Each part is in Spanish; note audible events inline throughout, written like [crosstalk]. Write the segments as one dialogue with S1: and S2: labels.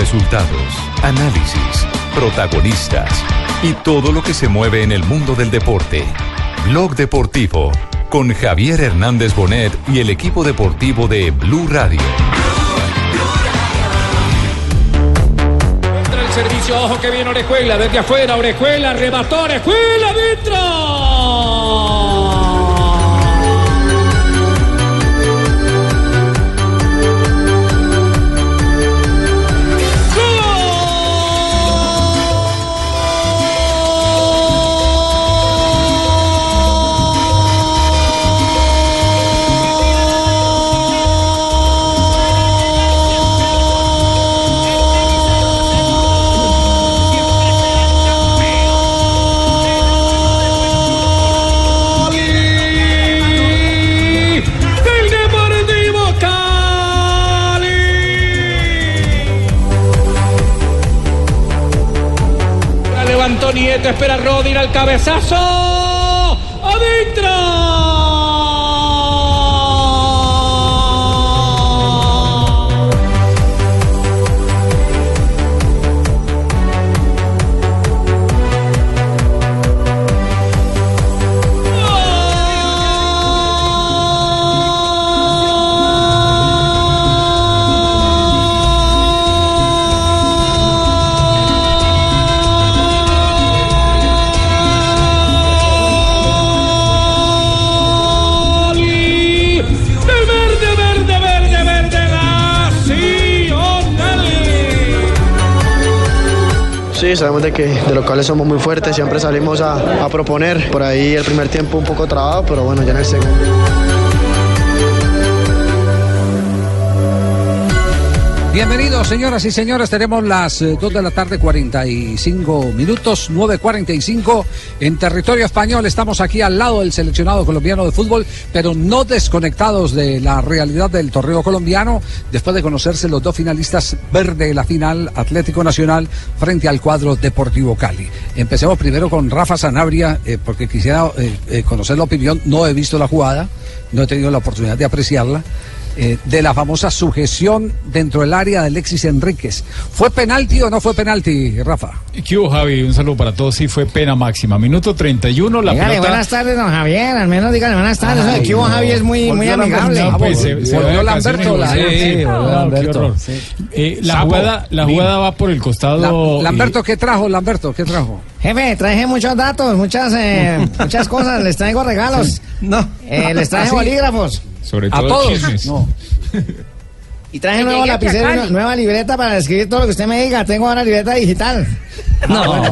S1: Resultados, análisis, protagonistas y todo lo que se mueve en el mundo del deporte. Blog Deportivo con Javier Hernández Bonet y el equipo deportivo de Blue Radio.
S2: El servicio, ojo que viene Orejuela, desde afuera, Orejuela, remató Orejuela, dentro. Nieto, espera Rodin al cabezazo.
S3: Sabemos de que de locales somos muy fuertes, siempre salimos a, a proponer. Por ahí el primer tiempo un poco trabado, pero bueno, ya en el segundo.
S4: Bienvenidos, señoras y señores. Tenemos las 2 de la tarde, 45 minutos, 9.45 en territorio español. Estamos aquí al lado del seleccionado colombiano de fútbol, pero no desconectados de la realidad del torneo colombiano, después de conocerse los dos finalistas verde de la final Atlético Nacional frente al cuadro Deportivo Cali. Empecemos primero con Rafa Sanabria, eh, porque quisiera eh, eh, conocer la opinión. No he visto la jugada, no he tenido la oportunidad de apreciarla eh, de la famosa sujeción dentro del área de Alexis Enríquez. ¿Fue penalti o no fue penalti, Rafa?
S5: ¿Qué hubo, Javi? Un saludo para todos. Sí, fue pena máxima. Minuto 31, la
S6: Dígale
S5: pelota...
S6: buenas tardes, don Javier. Al menos dígale buenas tardes.
S4: Ay,
S6: Aquí hubo
S4: no,
S6: Javi es muy, muy amigable.
S5: No, pues, se- se
S4: Volvió Lamberto, la-
S5: sí, qué
S4: Lamberto,
S5: jugada, la jugada va por el costado...
S4: La- Lamberto, ¿qué trajo? Lamberto, ¿qué trajo?
S6: Jefe, traje muchos datos, muchas, eh, [laughs] muchas cosas. Les traigo regalos.
S4: No.
S6: Eh, les traje
S4: ¿Ah, sí?
S6: bolígrafos.
S5: Sobre
S4: ¿A
S5: todo
S4: todos?
S5: chismes.
S4: No. [laughs]
S6: Y traje nuevo
S7: a
S6: lapicero nueva libreta para escribir todo lo que usted me diga. Tengo ahora libreta digital.
S4: No,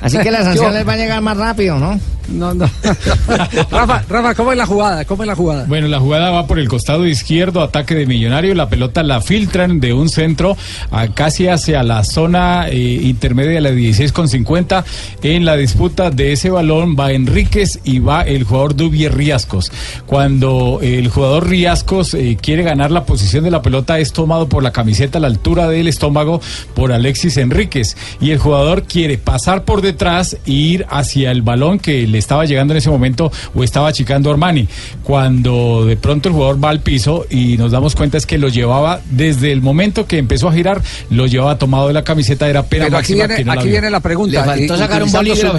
S6: Así que la sanción
S4: Yo-
S6: les va a llegar más rápido, ¿no?
S4: no, no. [laughs] Rafa, Rafa, ¿cómo es la jugada? ¿Cómo es la jugada?
S5: Bueno, la jugada va por el costado izquierdo, ataque de Millonario, la pelota la filtran de un centro a casi hacia la zona eh, intermedia de la 16 con 50. En la disputa de ese balón va Enríquez y va el jugador Dubier Riascos. Cuando el jugador Riascos eh, quiere ganar la posición de la pelota es tomado por la camiseta a la altura del estómago por Alexis Enríquez y el jugador quiere pasar por detrás e ir hacia el balón que le estaba llegando en ese momento o estaba achicando Armani. Cuando de pronto el jugador va al piso y nos damos cuenta es que lo llevaba desde el momento que empezó a girar, lo llevaba tomado de la camiseta, era pena
S4: Pero aquí
S5: máxima
S4: viene,
S5: que no la
S4: aquí
S5: vio.
S4: viene la pregunta.
S6: Le faltó
S4: y-
S6: sacar un bolígrafo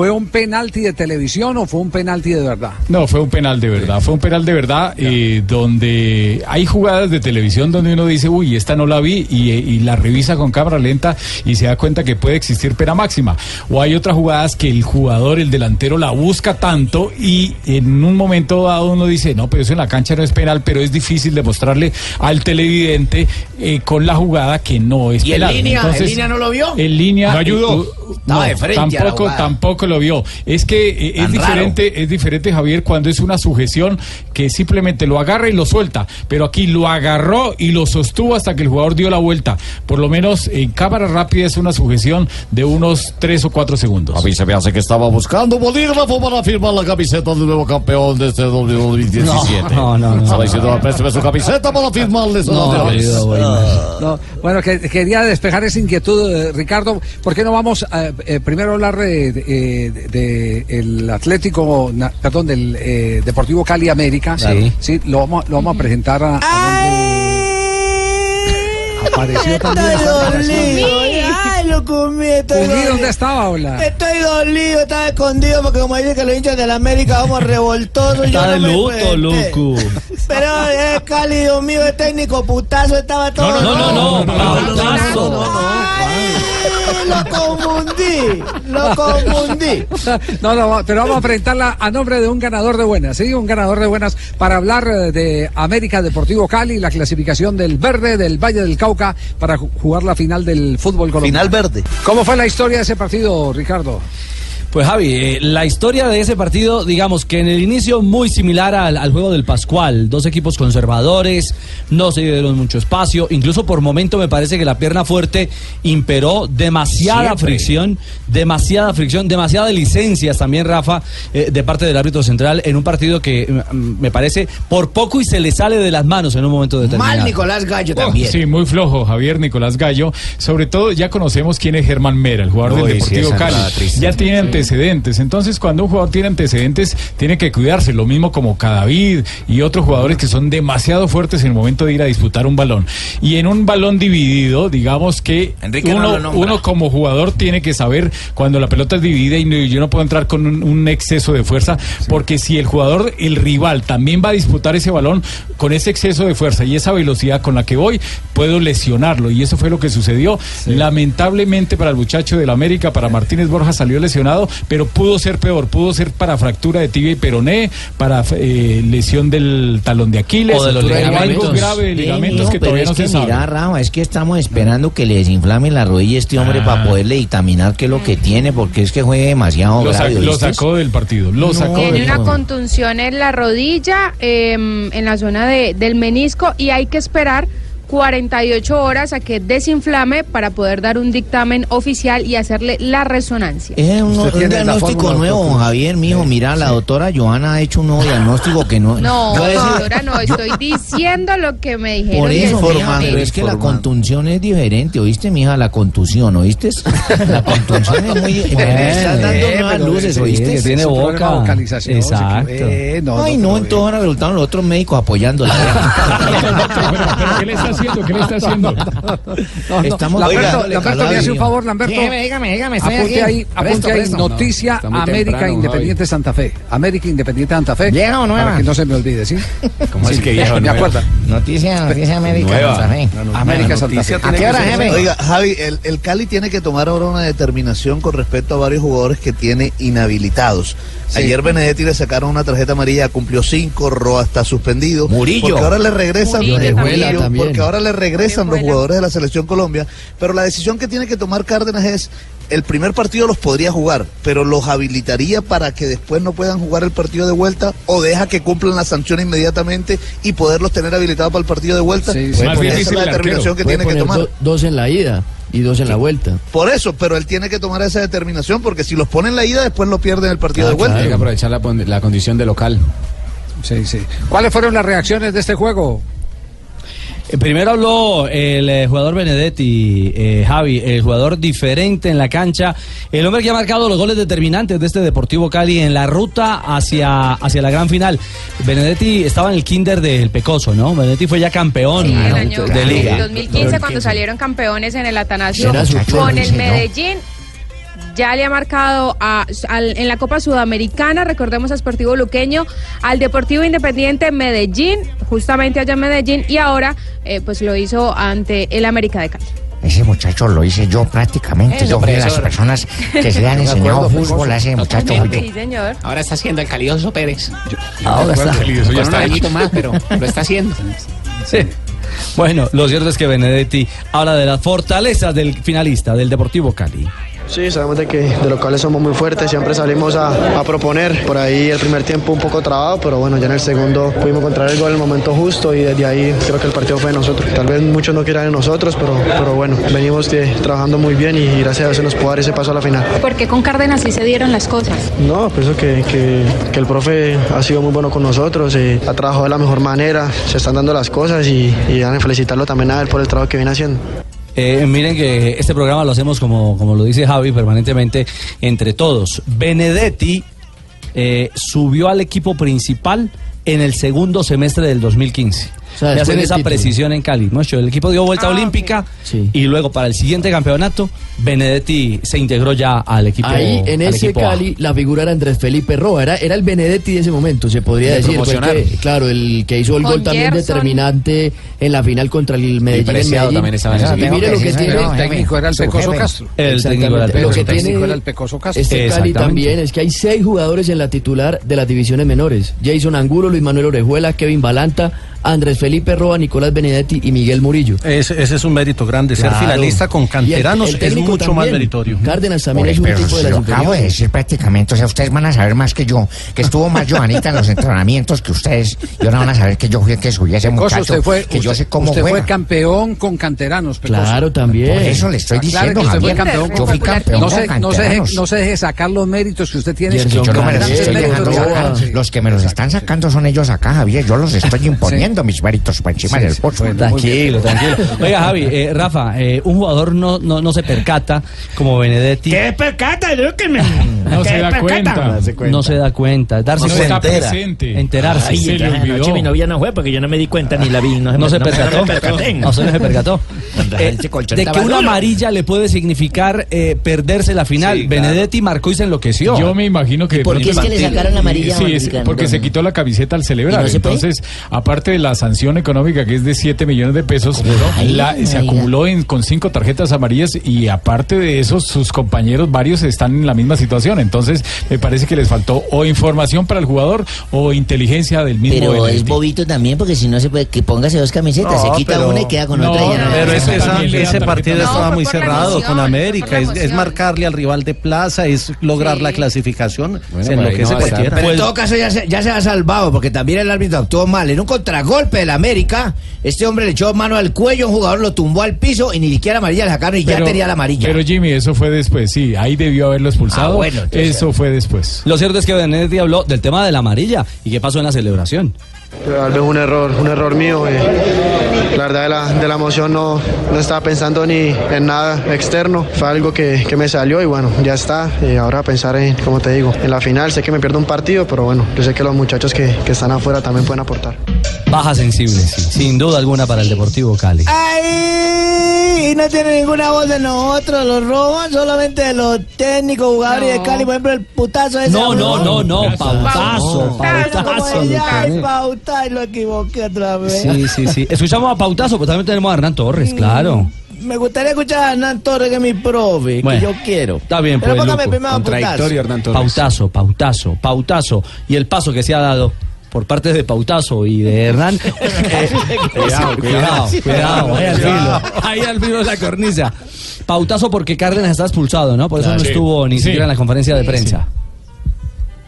S4: ¿Fue un penalti de televisión o fue un penalti de verdad?
S5: No, fue un penal de verdad, fue un penal de verdad, eh, donde hay jugadas de televisión donde uno dice, uy, esta no la vi, y, y la revisa con cámara lenta y se da cuenta que puede existir pena máxima. O hay otras jugadas que el jugador, el delantero, la busca tanto y en un momento dado uno dice, no, pero eso en la cancha no es penal, pero es difícil demostrarle al televidente eh, con la jugada que no es
S7: ¿Y en
S5: penal.
S7: línea? ¿En línea no lo vio?
S5: En línea. No ayudó. eh,
S7: Estaba de frente a la
S5: tampoco, tampoco lo vio. Es que eh, es diferente, es diferente, Javier, cuando es una sujeción que simplemente lo agarra y lo suelta. Pero aquí lo agarró y lo sostuvo hasta que el jugador dio la vuelta. Por lo menos en cámara rápida es una sujeción de unos 3 o 4 segundos.
S8: A mí se me hace que estaba buscando bolígrafo para firmar la camiseta del nuevo campeón de este 2017.
S4: No, no, no.
S8: Estaba diciendo, présteme su camiseta para firmarle esa
S4: No, no. Bueno, que, quería despejar esa inquietud, eh, Ricardo. ¿Por qué no vamos a, eh, primero a hablar de, de- eh, de- de el Atlético, na- perdón, del eh, Deportivo Cali América?
S6: Sí.
S4: Sí, lo vamos, lo vamos a presentar a, a Apareció también.
S6: Estoy.
S4: ¿dónde estaba, Ola?
S6: Estoy dolido, estaba escondido porque como dicen que los hinchas de la América somos revoltosos.
S9: Está de
S6: no
S9: luto. Lucu.
S6: Pero es cálido mío, el técnico putazo estaba todo.
S9: No, no, no, no, pautazo.
S6: Lo confundí, lo [laughs] confundí.
S4: No, no, pero vamos a presentarla a nombre de un ganador de buenas, ¿sí? Un ganador de buenas para hablar eh, de América Deportivo Cali, la clasificación del verde del Valle del Cauca para ju- jugar la final del fútbol colombiano.
S10: Final verde.
S4: ¿Cómo fue la historia de ese partido, Ricardo?
S9: Pues Javi, eh, la historia de ese partido, digamos que en el inicio muy similar al, al juego del Pascual, dos equipos conservadores, no se dieron mucho espacio, incluso por momento me parece que la pierna fuerte imperó demasiada
S4: Siempre.
S9: fricción, demasiada fricción, demasiadas licencias también, Rafa, eh, de parte del árbitro central en un partido que mm, me parece por poco y se le sale de las manos en un momento determinado.
S6: Mal Nicolás Gallo
S5: Oh,
S6: también.
S5: sí, muy flojo, Javier Nicolás Gallo. Sobre todo, ya conocemos quién es Germán Mera, el jugador
S9: Uy,
S5: del Deportivo Cali. Ya tiene antecedentes. Entonces, cuando un jugador tiene antecedentes, tiene que cuidarse. Lo mismo como Cadavid y otros jugadores que son demasiado fuertes en el momento de ir a disputar un balón. Y en un balón dividido, digamos que
S11: Enrique
S5: uno, como jugador tiene que saber cuando la pelota es dividida y no- yo no puedo entrar con un, un exceso de fuerza, porque si el jugador, el rival, también va a disputar ese balón con ese exceso de fuerza y esa velocidad con la que voy, puedo lesionarlo. Y eso fue lo que sucedió. Lamentablemente para el muchacho del América, para Martínez Borja salió lesionado, pero pudo ser peor, pudo ser para fractura de tibia y peroné, para eh, lesión del talón de Aquiles,
S9: O de los
S5: o algo
S9: ligamentos.
S5: grave de ligamentos que todavía
S12: es
S5: no
S12: que
S5: se sabe.
S12: mira, Rafa, es que estamos esperando que le desinflame la rodilla a este hombre
S5: Ah.
S12: para poderle dictaminar qué es lo que tiene, porque es que juegue demasiado
S5: Lo,
S12: grave.
S5: lo
S12: ¿oíste?
S5: sacó del partido, lo
S12: No.
S5: sacó
S12: Tiene
S5: del
S13: una contunción en la rodilla, em, en la zona de- del menisco y hay que esperar 48 horas a que desinflame para poder dar un dictamen oficial y hacerle la resonancia.
S12: Es un, diagnóstico nuevo,
S4: doctor.
S12: Javier, mijo. Mira, la doctora Joana ha hecho un nuevo diagnóstico que no.
S13: No, doctora, no, estoy diciendo lo que me dijeron.
S12: Por eso, mija, pero es que la contunción es diferente, ¿oíste, mija? La contusión, ¿oíste? La contunción es muy... [laughs] Me estás dando
S4: Eh,
S12: nuevas luces, ¿oíste?
S9: que tiene boca.
S4: vocalización,
S9: Exacto.
S4: eh, no,
S12: Ay,
S4: no,
S12: entonces ahora resultaron los otros médicos apoyándola. [laughs]
S5: ¿qué le está haciendo? ¿Qué le está haciendo? [laughs]
S4: No, no.
S12: Estamos
S4: Lamberto, Lamberto, me hace un favor, Lamberto.
S6: Dígame, dígame, dígame,
S4: Apunte
S6: aquí.
S4: ahí, apunte
S6: Presto,
S4: ahí, noticia América
S5: temprano,
S4: Independiente Santa Fe. América Independiente Santa Fe.
S6: ¿Vieja o nueva?
S4: Para que no se me olvide, ¿sí? [laughs]
S9: ¿Cómo
S4: Sí,
S9: es que vieja o
S4: ¿Me
S9: nueva?
S4: acuerda?
S6: Noticia, noticia.
S9: Nueva.
S6: Santa Fe.
S4: América Santa Fe.
S6: ¿A qué hora?
S10: Oiga, Javi, el, el Cali tiene que tomar ahora una determinación con respecto a varios jugadores que tiene inhabilitados. Ayer Benedetti le sacaron una tarjeta amarilla, cumplió cinco, Roa está suspendido.
S12: Murillo.
S10: Porque ahora le regresan,
S13: Murillo
S10: Murillo, porque ahora le regresan los jugadores de la selección Colombia. Pero la decisión que tiene que tomar Cárdenas es, el primer partido los podría jugar, pero los habilitaría para que después no puedan jugar el partido de vuelta o deja que cumplan la sanción inmediatamente y poderlos tener habilitados para el partido de vuelta.
S4: Sí, sí.
S5: Más
S10: Esa es la determinación
S5: arquero.
S10: que tiene que tomar.
S14: dos en la ida y dos en la vuelta.
S10: Por eso, pero él tiene que tomar esa determinación porque si los pone en la ida, después lo pierde en el partido
S14: Ah,
S10: de vuelta.
S14: claro.
S5: Hay que aprovechar la, la condición de local.
S4: Sí, sí. ¿Cuáles fueron las reacciones de este juego?
S9: Eh, Primero habló el eh, jugador Benedetti, eh, Javi, el jugador diferente en la cancha, el hombre que ha marcado los goles determinantes de este Deportivo Cali en la ruta hacia, hacia la gran final. Benedetti estaba en el kinder del Pecoso, ¿no? Benedetti fue ya campeón
S13: Sí, el
S9: ¿no?
S13: año
S9: de liga.
S13: 2015 cuando salieron campeones en el Atanasio con el. Medellín. Ya le ha marcado a- al- en la Copa Sudamericana, recordemos a Sportivo Luqueño, al Deportivo Independiente Medellín, justamente allá en Medellín, y ahora eh, pues lo hizo ante el América de Cali.
S6: Ese muchacho lo hice yo prácticamente. yo fui de las personas que se le han [laughs] enseñado fútbol a ese muchacho.
S13: Sí, señor.
S15: Ahora está haciendo el Calioso Pérez.
S9: Ahora está.
S5: Ya
S15: un
S5: está
S15: añito
S5: hecho.
S15: más, pero lo está haciendo.
S9: Sí. Bueno, lo cierto es que Benedetti habla de las fortalezas del finalista, del Deportivo Cali.
S16: Sí, sabemos de que de locales somos muy fuertes, siempre salimos a, a proponer. Por ahí el primer tiempo un poco trabado, pero bueno, ya en el segundo pudimos encontrar el gol en el momento justo y desde ahí creo que el partido fue de nosotros. Tal vez muchos no quieran de nosotros, pero, pero bueno, venimos trabajando muy bien y gracias a Dios se nos pudo dar ese paso a la final.
S13: ¿Por qué con Cárdenas sí se dieron las cosas?
S16: No, pienso que, que- que el profe ha sido muy bueno con nosotros, eh, ha trabajado de la mejor manera, se están dando las cosas y, y felicitarlo también a él por el trabajo que viene haciendo.
S9: Eh, miren que este programa lo hacemos como, como lo dice Javi, permanentemente entre todos. Benedetti eh, subió al equipo principal en el segundo semestre del 2015. Le
S14: después
S9: hacen
S14: del
S9: esa
S14: título.
S9: precisión en Cali. Mocho, el equipo dio vuelta olímpica y luego para el siguiente campeonato, Benedetti se integró ya al equipo.
S14: Ahí en ese
S9: A.
S14: Cali la figura era Andrés Felipe Roa, era, era el Benedetti de ese momento, se podría
S9: De
S14: decir. Que- claro, el que hizo el
S13: Con
S14: gol también
S13: Gerson.
S14: determinante en la final contra el Medellín. en
S4: Preciado
S14: Medellín.
S4: también estaba en ese
S14: Y mire lo que tiene.
S4: el técnico era el Pecoso. Castro.
S9: El técnico era el.
S14: Lo
S9: Pecoso
S14: que
S9: Castro.
S14: tiene
S4: era el Pecoso Castro.
S14: Este Cali también es que hay seis jugadores en la titular de las divisiones menores. Jason Angulo, Luis Manuel Orejuela, Kevin Balanta, Andrés Felipe Roa, Nicolás Benedetti y Miguel Murillo.
S17: Ese, ese es un mérito grande. Ser
S14: Claro.
S17: finalista con
S14: el-
S17: canteranos
S14: el
S17: es mucho más meritorio.
S14: Cárdenas también
S6: Oye,
S14: es un
S6: pero
S14: tipo de
S6: si
S14: las
S6: lo acabo de decir prácticamente, o sea, ustedes van a saber más que yo, que estuvo más Johanita en los entrenamientos que ustedes, y ahora van a saber que yo fui el que subí a ese
S4: Pecoso,
S6: muchacho,
S4: usted fue,
S6: que yo
S4: usted-
S6: sé cómo
S4: usted
S6: juega.
S4: fue campeón con canteranos. Pecoso.
S14: Claro, también.
S6: Por eso le estoy diciendo,
S4: que usted fue
S6: Javier,
S4: campeón
S6: yo fui campeón
S4: no
S6: con
S4: se, no, se deje,
S6: canteranos.
S4: no se deje sacar los méritos que usted tiene.
S6: Yo no me los estoy dejando sacar. Los que me los están sacando son ellos acá, Javier. Yo los estoy imponiendo mis méritos por encima
S9: Sí,
S6: del
S9: sí,
S6: pozo.
S9: Tranquilo, tranquilo. Oiga, Javi, eh, Rafa, eh, un jugador no, no, no se percata como Benedetti.
S10: ¿Qué percata? Yo que me...
S9: No
S10: ¿Qué
S9: se da
S10: percata?
S9: cuenta. No se da cuenta. Darse
S10: No
S9: cuenta.
S10: está presente.
S9: Enterarse.
S10: Ay, entonces anoche mi novia no fue porque yo no me di cuenta ni la vi. No,
S9: No se percató.
S10: me percaté.
S9: No se percató. Eh, de que una amarilla le puede significar eh, perderse la final.
S5: Sí, claro.
S9: Benedetti marcó y se enloqueció.
S5: Yo me imagino que.
S9: por qué es que le sacaron amarilla a
S5: Sí, porque se quitó la camiseta al celebrar.
S9: ¿Y no se?
S5: Entonces, aparte de la sanción económica que es de 7 millones de pesos, la-
S9: Ay,
S5: se acumuló en, con cinco tarjetas amarillas y aparte de eso, sus compañeros, varios están en la misma situación. Entonces, me parece que les faltó o información para el jugador o inteligencia del mismo.
S18: Pero es bobito también porque si no se puede que póngase dos camisetas,
S17: No,
S18: se quita
S17: pero-
S18: una y queda con
S17: No,
S18: otra y no.
S17: Pero ese, esa- ese partido estaba muy cerrado
S5: emoción,
S17: con América. Es, es marcarle al rival de plaza, es lograr la clasificación. se enloquece cualquiera.
S12: Pero en todo caso ya se, ya se ha salvado, porque también el árbitro actuó mal. En un contragolpe del América, este hombre le echó mano al cuello, un jugador lo tumbó al piso y ni siquiera amarilla le sacaron y ya tenía la amarilla.
S5: Pero Jimmy, eso fue después, sí, ahí debió haberlo expulsado.
S12: Ah, bueno, entonces-
S5: eso fue después.
S9: Lo cierto es que Benedetti habló del tema de la amarilla y qué pasó en la celebración.
S16: Tal vez un error, un error mío. eh. La verdad de la, de la emoción no, no estaba pensando ni en nada externo. Fue algo que, que me salió y bueno, ya está. Y ahora pensar en, como te digo, en la final. Sé que me pierdo un partido, pero bueno, yo sé que los muchachos que, que están afuera también pueden aportar.
S9: Baja sensible, sí, sin duda alguna para el Deportivo Cali.
S12: ¡Ay! Y no tiene ninguna voz de nosotros, los roban solamente de los técnicos, jugadores de Cali, por ejemplo, el putazo ese.
S9: No, no, no, no, pautazo, pautazo.
S12: Ay, pauta, y lo equivoqué otra vez.
S9: Sí, sí, sí. Escuchamos a Pautazo, pero también tenemos a Hernán Torres, claro.
S12: Me gustaría escuchar a Hernán Torres, que es mi profe,
S9: Bueno,
S12: que yo quiero.
S9: Está bien,
S12: Pero
S9: pues,
S12: póngame primero putazo.
S9: Pautazo, pautazo, pautazo. Y el paso que se ha dado por parte de Pautazo y de Hernán. [laughs] eh,
S5: Cuidado,
S9: cuidado,
S5: cuidado.
S9: cuidado, ahí al filo. Ahí al filo de la cornisa. Pautazo porque Cárdenas está expulsado, ¿no? Por eso
S19: Claro.
S9: no
S19: Sí.
S9: estuvo ni
S19: Sí.
S9: siquiera en la conferencia de prensa.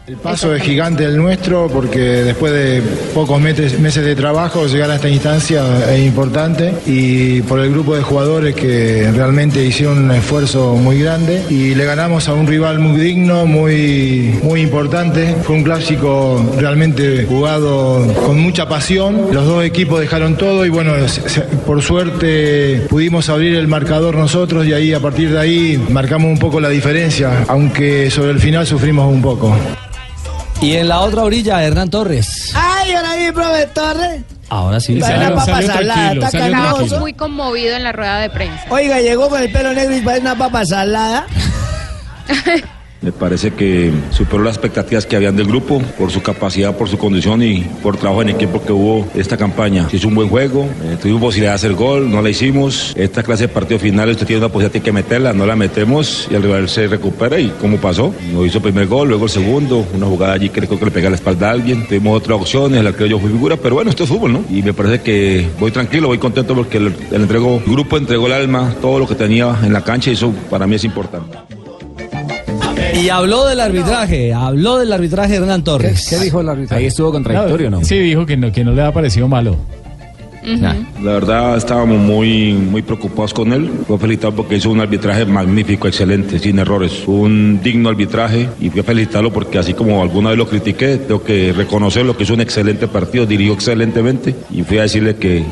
S19: El paso es gigante el nuestro porque después de pocos meses, de trabajo llegar a esta instancia es importante y por el grupo de jugadores que realmente hicieron un esfuerzo muy grande y le ganamos a un rival muy digno, muy, muy importante. Fue un clásico realmente jugado con mucha pasión. Los dos equipos dejaron todo y bueno, por suerte pudimos abrir el marcador nosotros y ahí a partir de ahí marcamos un poco la diferencia, aunque sobre el final sufrimos un poco.
S9: Y en la otra orilla, Hernán Torres.
S12: Ay, ahora mi profe Torres.
S9: Ahora sí.
S12: Una papa salada, está
S13: Estaba
S12: canoso.
S13: muy conmovido en la rueda de prensa.
S12: Oiga, llegó con el pelo negro y parece una papa salada. [laughs]
S20: Me parece que superó las expectativas que habían del grupo por su capacidad, por su condición y por trabajo en equipo que hubo esta campaña. Se hizo un buen juego, eh, tuvimos posibilidad de hacer gol, no la hicimos. Esta clase de partido final, usted tiene una posibilidad, tiene que meterla, no la metemos y el rival se recupera y ¿cómo pasó? Nos hizo el primer gol, luego el segundo, una jugada allí que creo que le pega la espalda a alguien. Tuvimos otras opciones, el arquero yo fui figura, pero bueno, esto es fútbol, ¿no? Y me parece que voy tranquilo, voy contento porque el entregó, el grupo entregó el alma, todo lo que tenía en la cancha y eso para mí es importante.
S9: Y habló del arbitraje, habló del arbitraje Hernán Torres.
S4: ¿Qué dijo el arbitraje?
S5: Ahí
S9: estuvo
S5: Sí, dijo que no, que no le ha parecido malo.
S20: La verdad estábamos muy, muy preocupados con él. Fue felicitado porque hizo un arbitraje magnífico, excelente, sin errores. Fue un digno arbitraje y fui a felicitarlo porque así como alguna vez lo critiqué, tengo que reconocerlo que hizo un excelente partido, dirigió excelentemente y fui a decirle que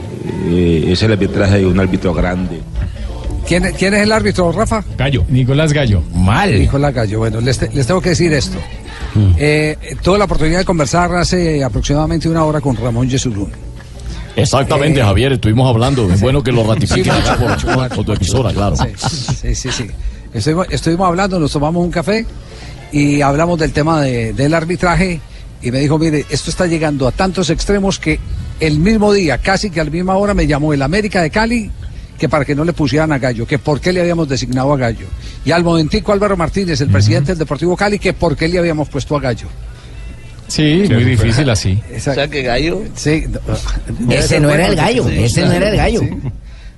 S20: eh, es el arbitraje de un árbitro grande.
S4: ¿Quién, quién es el árbitro, Rafa?
S5: Gallo, Nicolás Gallo.
S4: Mal. Nicolás Gallo. Bueno, les, te- les tengo que decir esto. Eh, tuve la oportunidad de conversar hace aproximadamente una hora con Ramón Yesurún.
S8: Exactamente,
S4: Eh,
S8: Javier, estuvimos hablando. Es bueno que lo ratifiques
S4: Sí,
S8: por, por tu emisora, claro.
S4: Sí, sí, sí. Estuvimos, estuvimos hablando, nos tomamos un café y hablamos del tema de- del arbitraje y me dijo, mire, esto está llegando a tantos extremos que el mismo día, casi que a la misma hora, me llamó el América de Cali que para que no le pusieran a Gallo, que por qué le habíamos designado a Gallo. Y al momentico Álvaro Martínez, el presidente del Deportivo Cali, que por qué le habíamos puesto a Gallo.
S5: Sí, muy difícil así.
S10: O sea que Gallo.
S4: Sí.
S21: Ese no era el gallo, ese no era el gallo.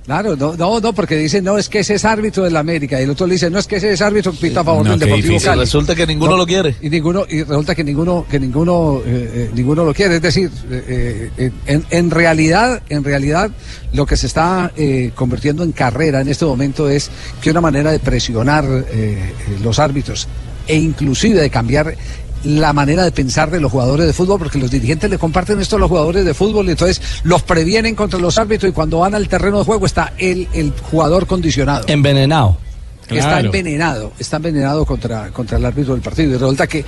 S4: Claro, no, no, no, porque dicen, no, es que ese es árbitro del América. Y el otro le dice, no, es que ese es árbitro que pita a favor
S10: No,
S4: del Deportivo
S10: difícil.
S4: Cali.
S10: Resulta que ninguno lo quiere.
S4: Y ninguno, y resulta que ninguno, que ninguno, eh, eh, ninguno lo quiere. Es decir, eh, eh, en, en realidad, en realidad, lo que se está eh, convirtiendo en carrera en este momento es que una manera de presionar eh, eh, los árbitros e inclusive de cambiar la manera de pensar de los jugadores de fútbol, porque los dirigentes le comparten esto a los jugadores de fútbol y entonces los previenen contra los árbitros y cuando van al terreno de juego está el, el jugador condicionado.
S9: Envenenado.
S4: Está envenenado, está envenenado contra, contra el árbitro del partido. Y resulta que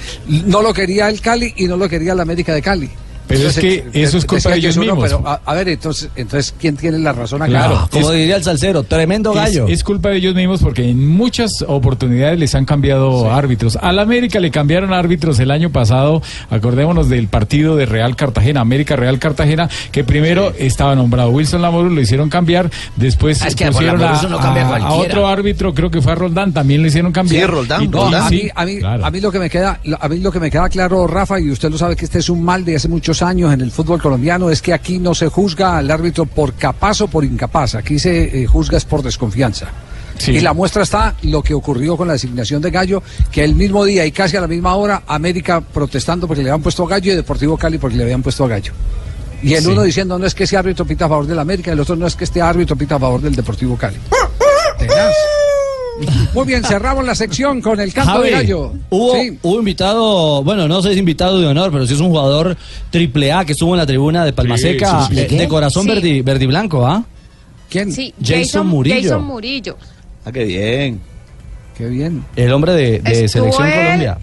S4: no lo quería el Cali y no lo quería la América de Cali.
S5: Pero es que eso es culpa de ellos mismos.
S4: pero, a, a ver, entonces, entonces, ¿quién tiene la razón acá?
S5: Claro,
S9: Como
S5: es-
S9: diría el salsero, tremendo gallo.
S5: es culpa de ellos mismos porque en muchas oportunidades les han cambiado árbitros. Al América le cambiaron árbitros el año pasado. Acordémonos del partido de Real Cartagena, América Real Cartagena, que primero estaba nombrado Wilson Lamoro, lo hicieron cambiar. Después
S21: Ah, es que por
S5: pusieron a,
S21: no cambia
S5: a- a otro árbitro, creo que fue a Roldán, también lo hicieron cambiar.
S10: Sí, Roldán,
S5: Y-
S4: No,
S5: y-
S4: a
S5: sí,
S4: mí, a, mí,
S5: claro.
S4: a mí lo que me queda, a mí lo que me queda claro, Rafa, y usted lo sabe que este es un mal de hace muchos años en el fútbol colombiano, es que aquí no se juzga al árbitro por capaz o por incapaz, aquí se eh, juzga es por desconfianza.
S5: Sí.
S4: Y la muestra está lo que ocurrió con la designación de Gallo, que el mismo día y casi a la misma hora, América protestando porque le habían puesto a Gallo y Deportivo Cali porque le habían puesto a Gallo. Y el
S5: Sí.
S4: uno diciendo no es que ese árbitro pita a favor del América, el otro no es que este árbitro pita a favor del Deportivo Cali. [laughs] Tenaz. Muy bien, cerramos la sección con el canto
S9: Javi,
S4: de gallo.
S9: Hubo,
S4: Sí.
S9: hubo invitado, bueno, no sé si es invitado de honor, pero sí es un jugador triple A que estuvo en la tribuna de Palmaseca,
S5: Sí, sí, sí.
S9: de corazón
S13: Sí.
S9: verdi, verdi blanco, ¿ah?
S4: ¿Quién?
S13: Sí,
S9: Jason Murillo.
S13: Jason Murillo.
S10: Ah, qué bien.
S4: Qué bien.
S9: El hombre de, Selección. Colombia.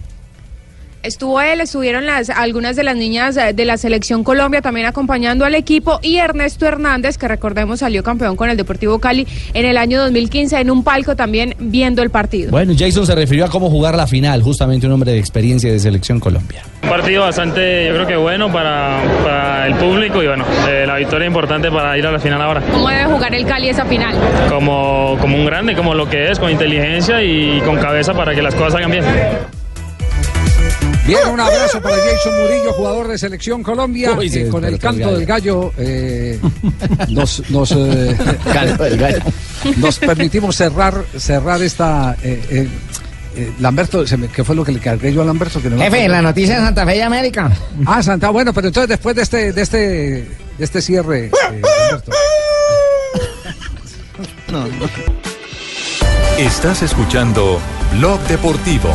S13: Estuvo él, estuvieron las, algunas de las niñas eh, de la selección Colombia también acompañando al equipo y Ernesto Hernández, que recordemos salió campeón con el Deportivo Cali en el año 2015 en un palco también viendo el partido.
S9: Bueno, Jason se refirió a cómo jugar la final, justamente un hombre de experiencia de Selección Colombia.
S22: Un partido bastante, yo creo que bueno para, para el público y bueno, eh, la victoria importante para ir a la final ahora.
S13: ¿Cómo debe jugar el Cali esa final?
S22: Como, como un grande, como lo que es, con inteligencia y con cabeza para que las cosas salgan bien.
S4: Bien, un abrazo para Jason Murillo, jugador de Selección Colombia.
S9: Uy,
S4: Eh, con el canto del gallo eh, nos, nos, eh, [laughs]
S21: Canto del gallo.
S4: nos permitimos cerrar, cerrar esta... eh, eh, eh, Lamberto, se me- ¿qué fue lo que le cargué yo a Lamberto? Que no
S21: Jefe, la noticia de Santa Fe y América.
S4: Ah, Santa, bueno, pero entonces después de este, de este, de este cierre, eh, Lamberto.
S1: Estás escuchando Blog Deportivo.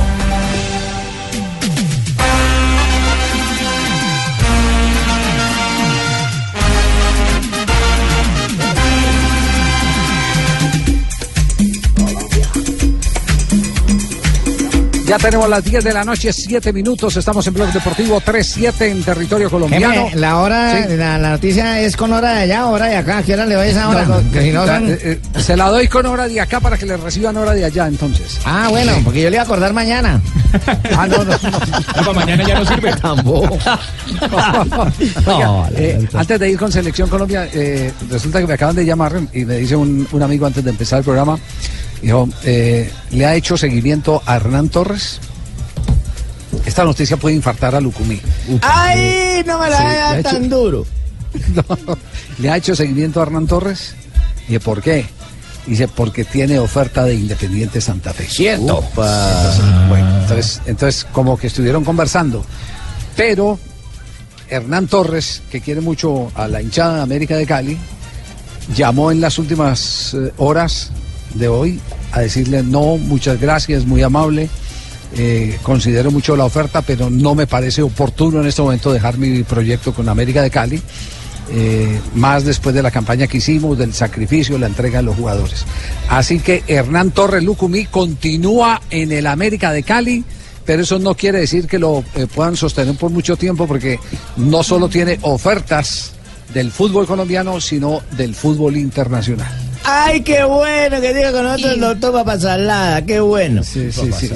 S4: Ya tenemos las 10 de la noche, 7 minutos. Estamos en Blog Deportivo 3-7 en territorio colombiano.
S21: La hora,
S4: Sí.
S21: la, la noticia es con hora de allá, hora de acá. ¿A qué hora le doy esa hora?
S4: No, no,
S21: que si no
S4: da-
S21: son-
S4: eh, eh, se la doy con hora de acá para que le reciban hora de allá, entonces.
S21: Ah, bueno, porque yo le iba a acordar mañana. [laughs]
S4: Ah, no, no,
S5: mañana ya no sirve. [laughs]
S21: Tampoco. [laughs]
S4: Oiga, eh, antes de ir con Selección Colombia, eh, resulta que me acaban de llamar y me dice un, un amigo antes de empezar el programa, dijo, eh, ¿le ha hecho seguimiento a Hernán Torres? Esta noticia puede infartar a Lucumí.
S21: ¡Ay! No me la
S4: Sí,
S21: vea
S4: hecho-
S21: tan duro. [laughs]
S4: No, ¿Le ha hecho seguimiento a Hernán Torres? ¿Y por qué? Dice, porque tiene oferta de Independiente Santa Fe.
S21: Cierto.
S4: Entonces, bueno, entonces, entonces, como que estuvieron conversando. Pero Hernán Torres, que quiere mucho a la hinchada de América de Cali, llamó en las últimas eh, horas de hoy a decirle no, muchas gracias, muy amable. eh, considero mucho la oferta, pero no me parece oportuno en este momento dejar mi proyecto con América de Cali. eh, más después de la campaña que hicimos, del sacrificio, la entrega de los jugadores. Así que Hernán Torres Lucumí continúa en el América de Cali, pero eso no quiere decir que lo eh, puedan sostener por mucho tiempo, porque no solo tiene ofertas del fútbol colombiano, sino del fútbol internacional.
S21: Ay, qué bueno que diga con nosotros el doctor Papasalada, qué bueno.
S4: Sí, sí, sí.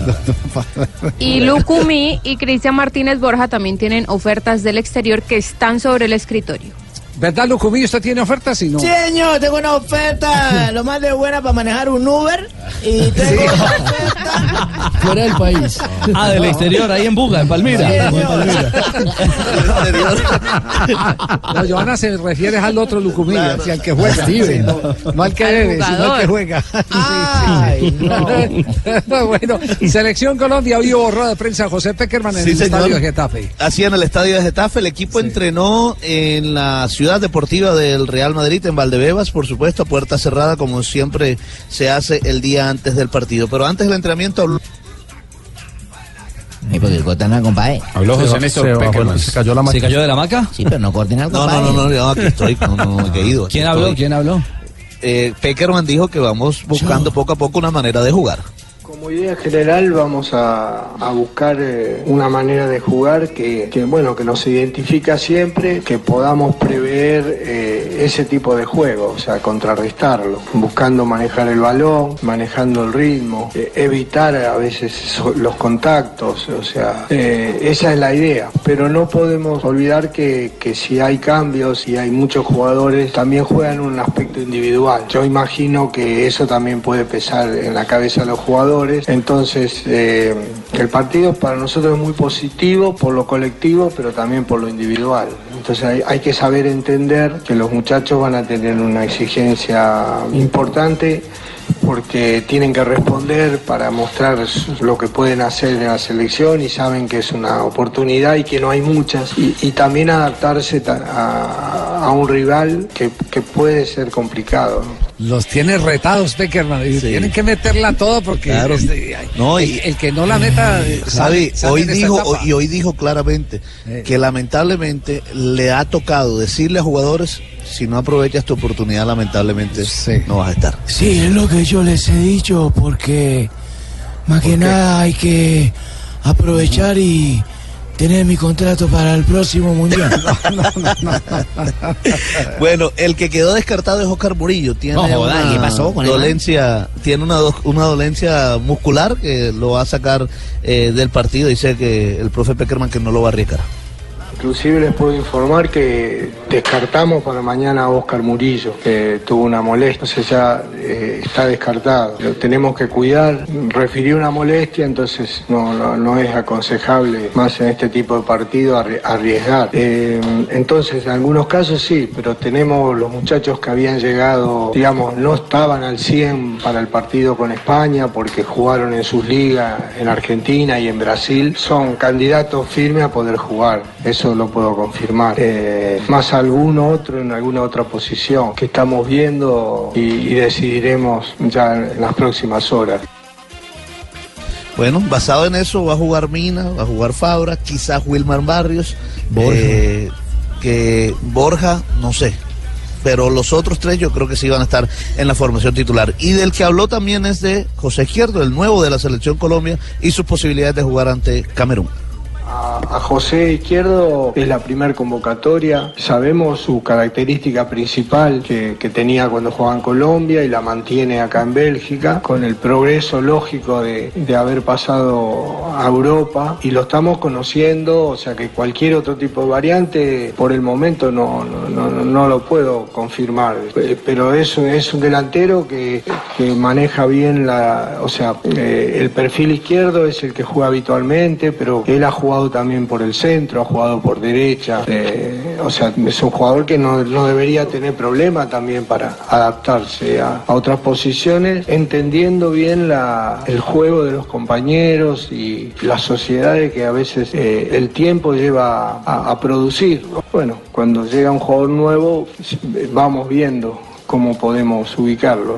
S4: [laughs]
S13: Y Lucumí y Cristian Martínez Borja también tienen ofertas del exterior que están sobre el escritorio.
S4: ¿Verdad, Lucumí? ¿Usted tiene ofertas? Si no.
S21: Señor, tengo una oferta, lo más de buena para manejar un Uber. Y tengo una oferta.
S14: Fuera del país.
S9: Ah, del exterior, ahí en Buga, en Palmira.
S4: No, Joana se refiere al otro Lucumí, hacia el que juega.
S14: Steven.
S4: No, no al que debe, sino al que juega.
S21: Ay, no. [laughs]
S4: bueno, Selección Colombia, hoy hubo rueda de prensa José Peckerman en
S10: Sí,
S4: el
S10: señor.
S4: estadio de Getafe.
S10: Así en el estadio de Getafe, el equipo entrenó en la ciudad deportiva del Real Madrid, en Valdebebas, por supuesto, puerta cerrada, como siempre se hace el día antes del partido. Pero antes del entrenamiento habló-
S6: ¿Y por qué cortan al compadre?
S5: Habló José Néstor Peckerman.
S17: Se cayó la
S9: ¿Se cayó de la maca?
S6: Sí, pero no corten al compadre.
S10: no, no, no, no, aquí estoy, no, no, no, que he ido. aquí
S9: ¿Quién habló?
S10: estoy.
S9: ¿Quién habló?
S10: Eh, Peckerman dijo que vamos buscando poco a poco una manera de jugar.
S16: Como idea general vamos a, a buscar eh, una manera de jugar que, que, bueno que nos identifica siempre, que podamos prever eh, ese tipo de juego, o sea, contrarrestarlo, buscando manejar el balón, manejando el ritmo, eh, evitar a veces los contactos, o sea, esa es la idea. Pero no podemos olvidar que, que si hay cambios y hay muchos jugadores, también juegan un aspecto individual. Yo imagino que eso también puede pesar en la cabeza de los jugadores. Entonces, eh, el partido para nosotros es muy positivo por lo colectivo, pero también por lo individual. Entonces hay, que saber entender que los muchachos van a tener una exigencia importante porque tienen que responder para mostrar lo que pueden hacer en la selección y saben que es una oportunidad y que no hay muchas y, también adaptarse ta- a, a un rival que, que puede ser complicado. ¿no?
S4: Los tiene retados Peckerman. y Tienen que meterla todo porque
S10: Claro.
S4: este,
S10: No,
S4: el,
S10: y-
S4: el que no la meta sale, sale
S10: hoy dijo, y hoy dijo claramente
S4: Eh.
S10: que lamentablemente le ha tocado decirle a jugadores, si no aprovechas tu oportunidad, lamentablemente no vas a estar.
S23: Sí, es lo que yo les he dicho, porque más que nada hay que aprovechar y tener mi contrato para el próximo mundial. [laughs]
S10: Bueno, el que quedó descartado es Oscar Murillo. Tiene
S6: No joda,
S10: una
S6: ¿qué pasó con él,
S10: dolencia, tiene una, do- una dolencia muscular que lo va a sacar eh, del partido. Dice que el profe Peckerman que no lo va a arriesgar.
S16: Inclusive les puedo informar que descartamos para mañana a Oscar Murillo, que tuvo una molestia, entonces ya eh, está descartado. Lo tenemos que cuidar, refirió una molestia, entonces no, no, es aconsejable más en este tipo de partido arri- arriesgar. Eh, entonces, en algunos casos sí, pero tenemos los muchachos que habían llegado, digamos, no estaban al 100 para el partido con España porque jugaron en sus ligas en Argentina y en Brasil, son candidatos firmes a poder jugar. Eso lo puedo confirmar. Eh, más alguno otro en alguna otra posición que estamos viendo y, y decidiremos ya en las próximas horas.
S10: Bueno, basado en eso va a jugar Mina, va a jugar Fabra, quizás Wilmar Barrios,
S23: Borja.
S10: eh, que Borja, no sé. Pero los otros tres yo creo que sí van a estar en la formación titular. Y del que habló también es de José Izquierdo, el nuevo de la selección Colombia, y sus posibilidades de jugar ante Camerún.
S16: A, José Izquierdo es la primer convocatoria. Sabemos su característica principal que, tenía cuando jugaba en Colombia y la mantiene acá en Bélgica, con el progreso lógico de, de haber pasado a Europa y lo estamos conociendo, o sea que cualquier otro tipo de variante por el momento no, no, no, no lo puedo confirmar. Eh, Pero eso es un delantero que, que maneja bien la, o sea, eh, el perfil izquierdo es el que juega habitualmente, pero él ha jugado también por el centro, ha jugado por derecha, eh, o sea, es un jugador que no, no debería tener problema también para adaptarse a, otras posiciones, entendiendo bien la, el juego de los compañeros y las sociedades que a veces eh, el tiempo lleva a, a producir. Bueno, cuando llega un jugador nuevo, vamos viendo cómo podemos ubicarlo.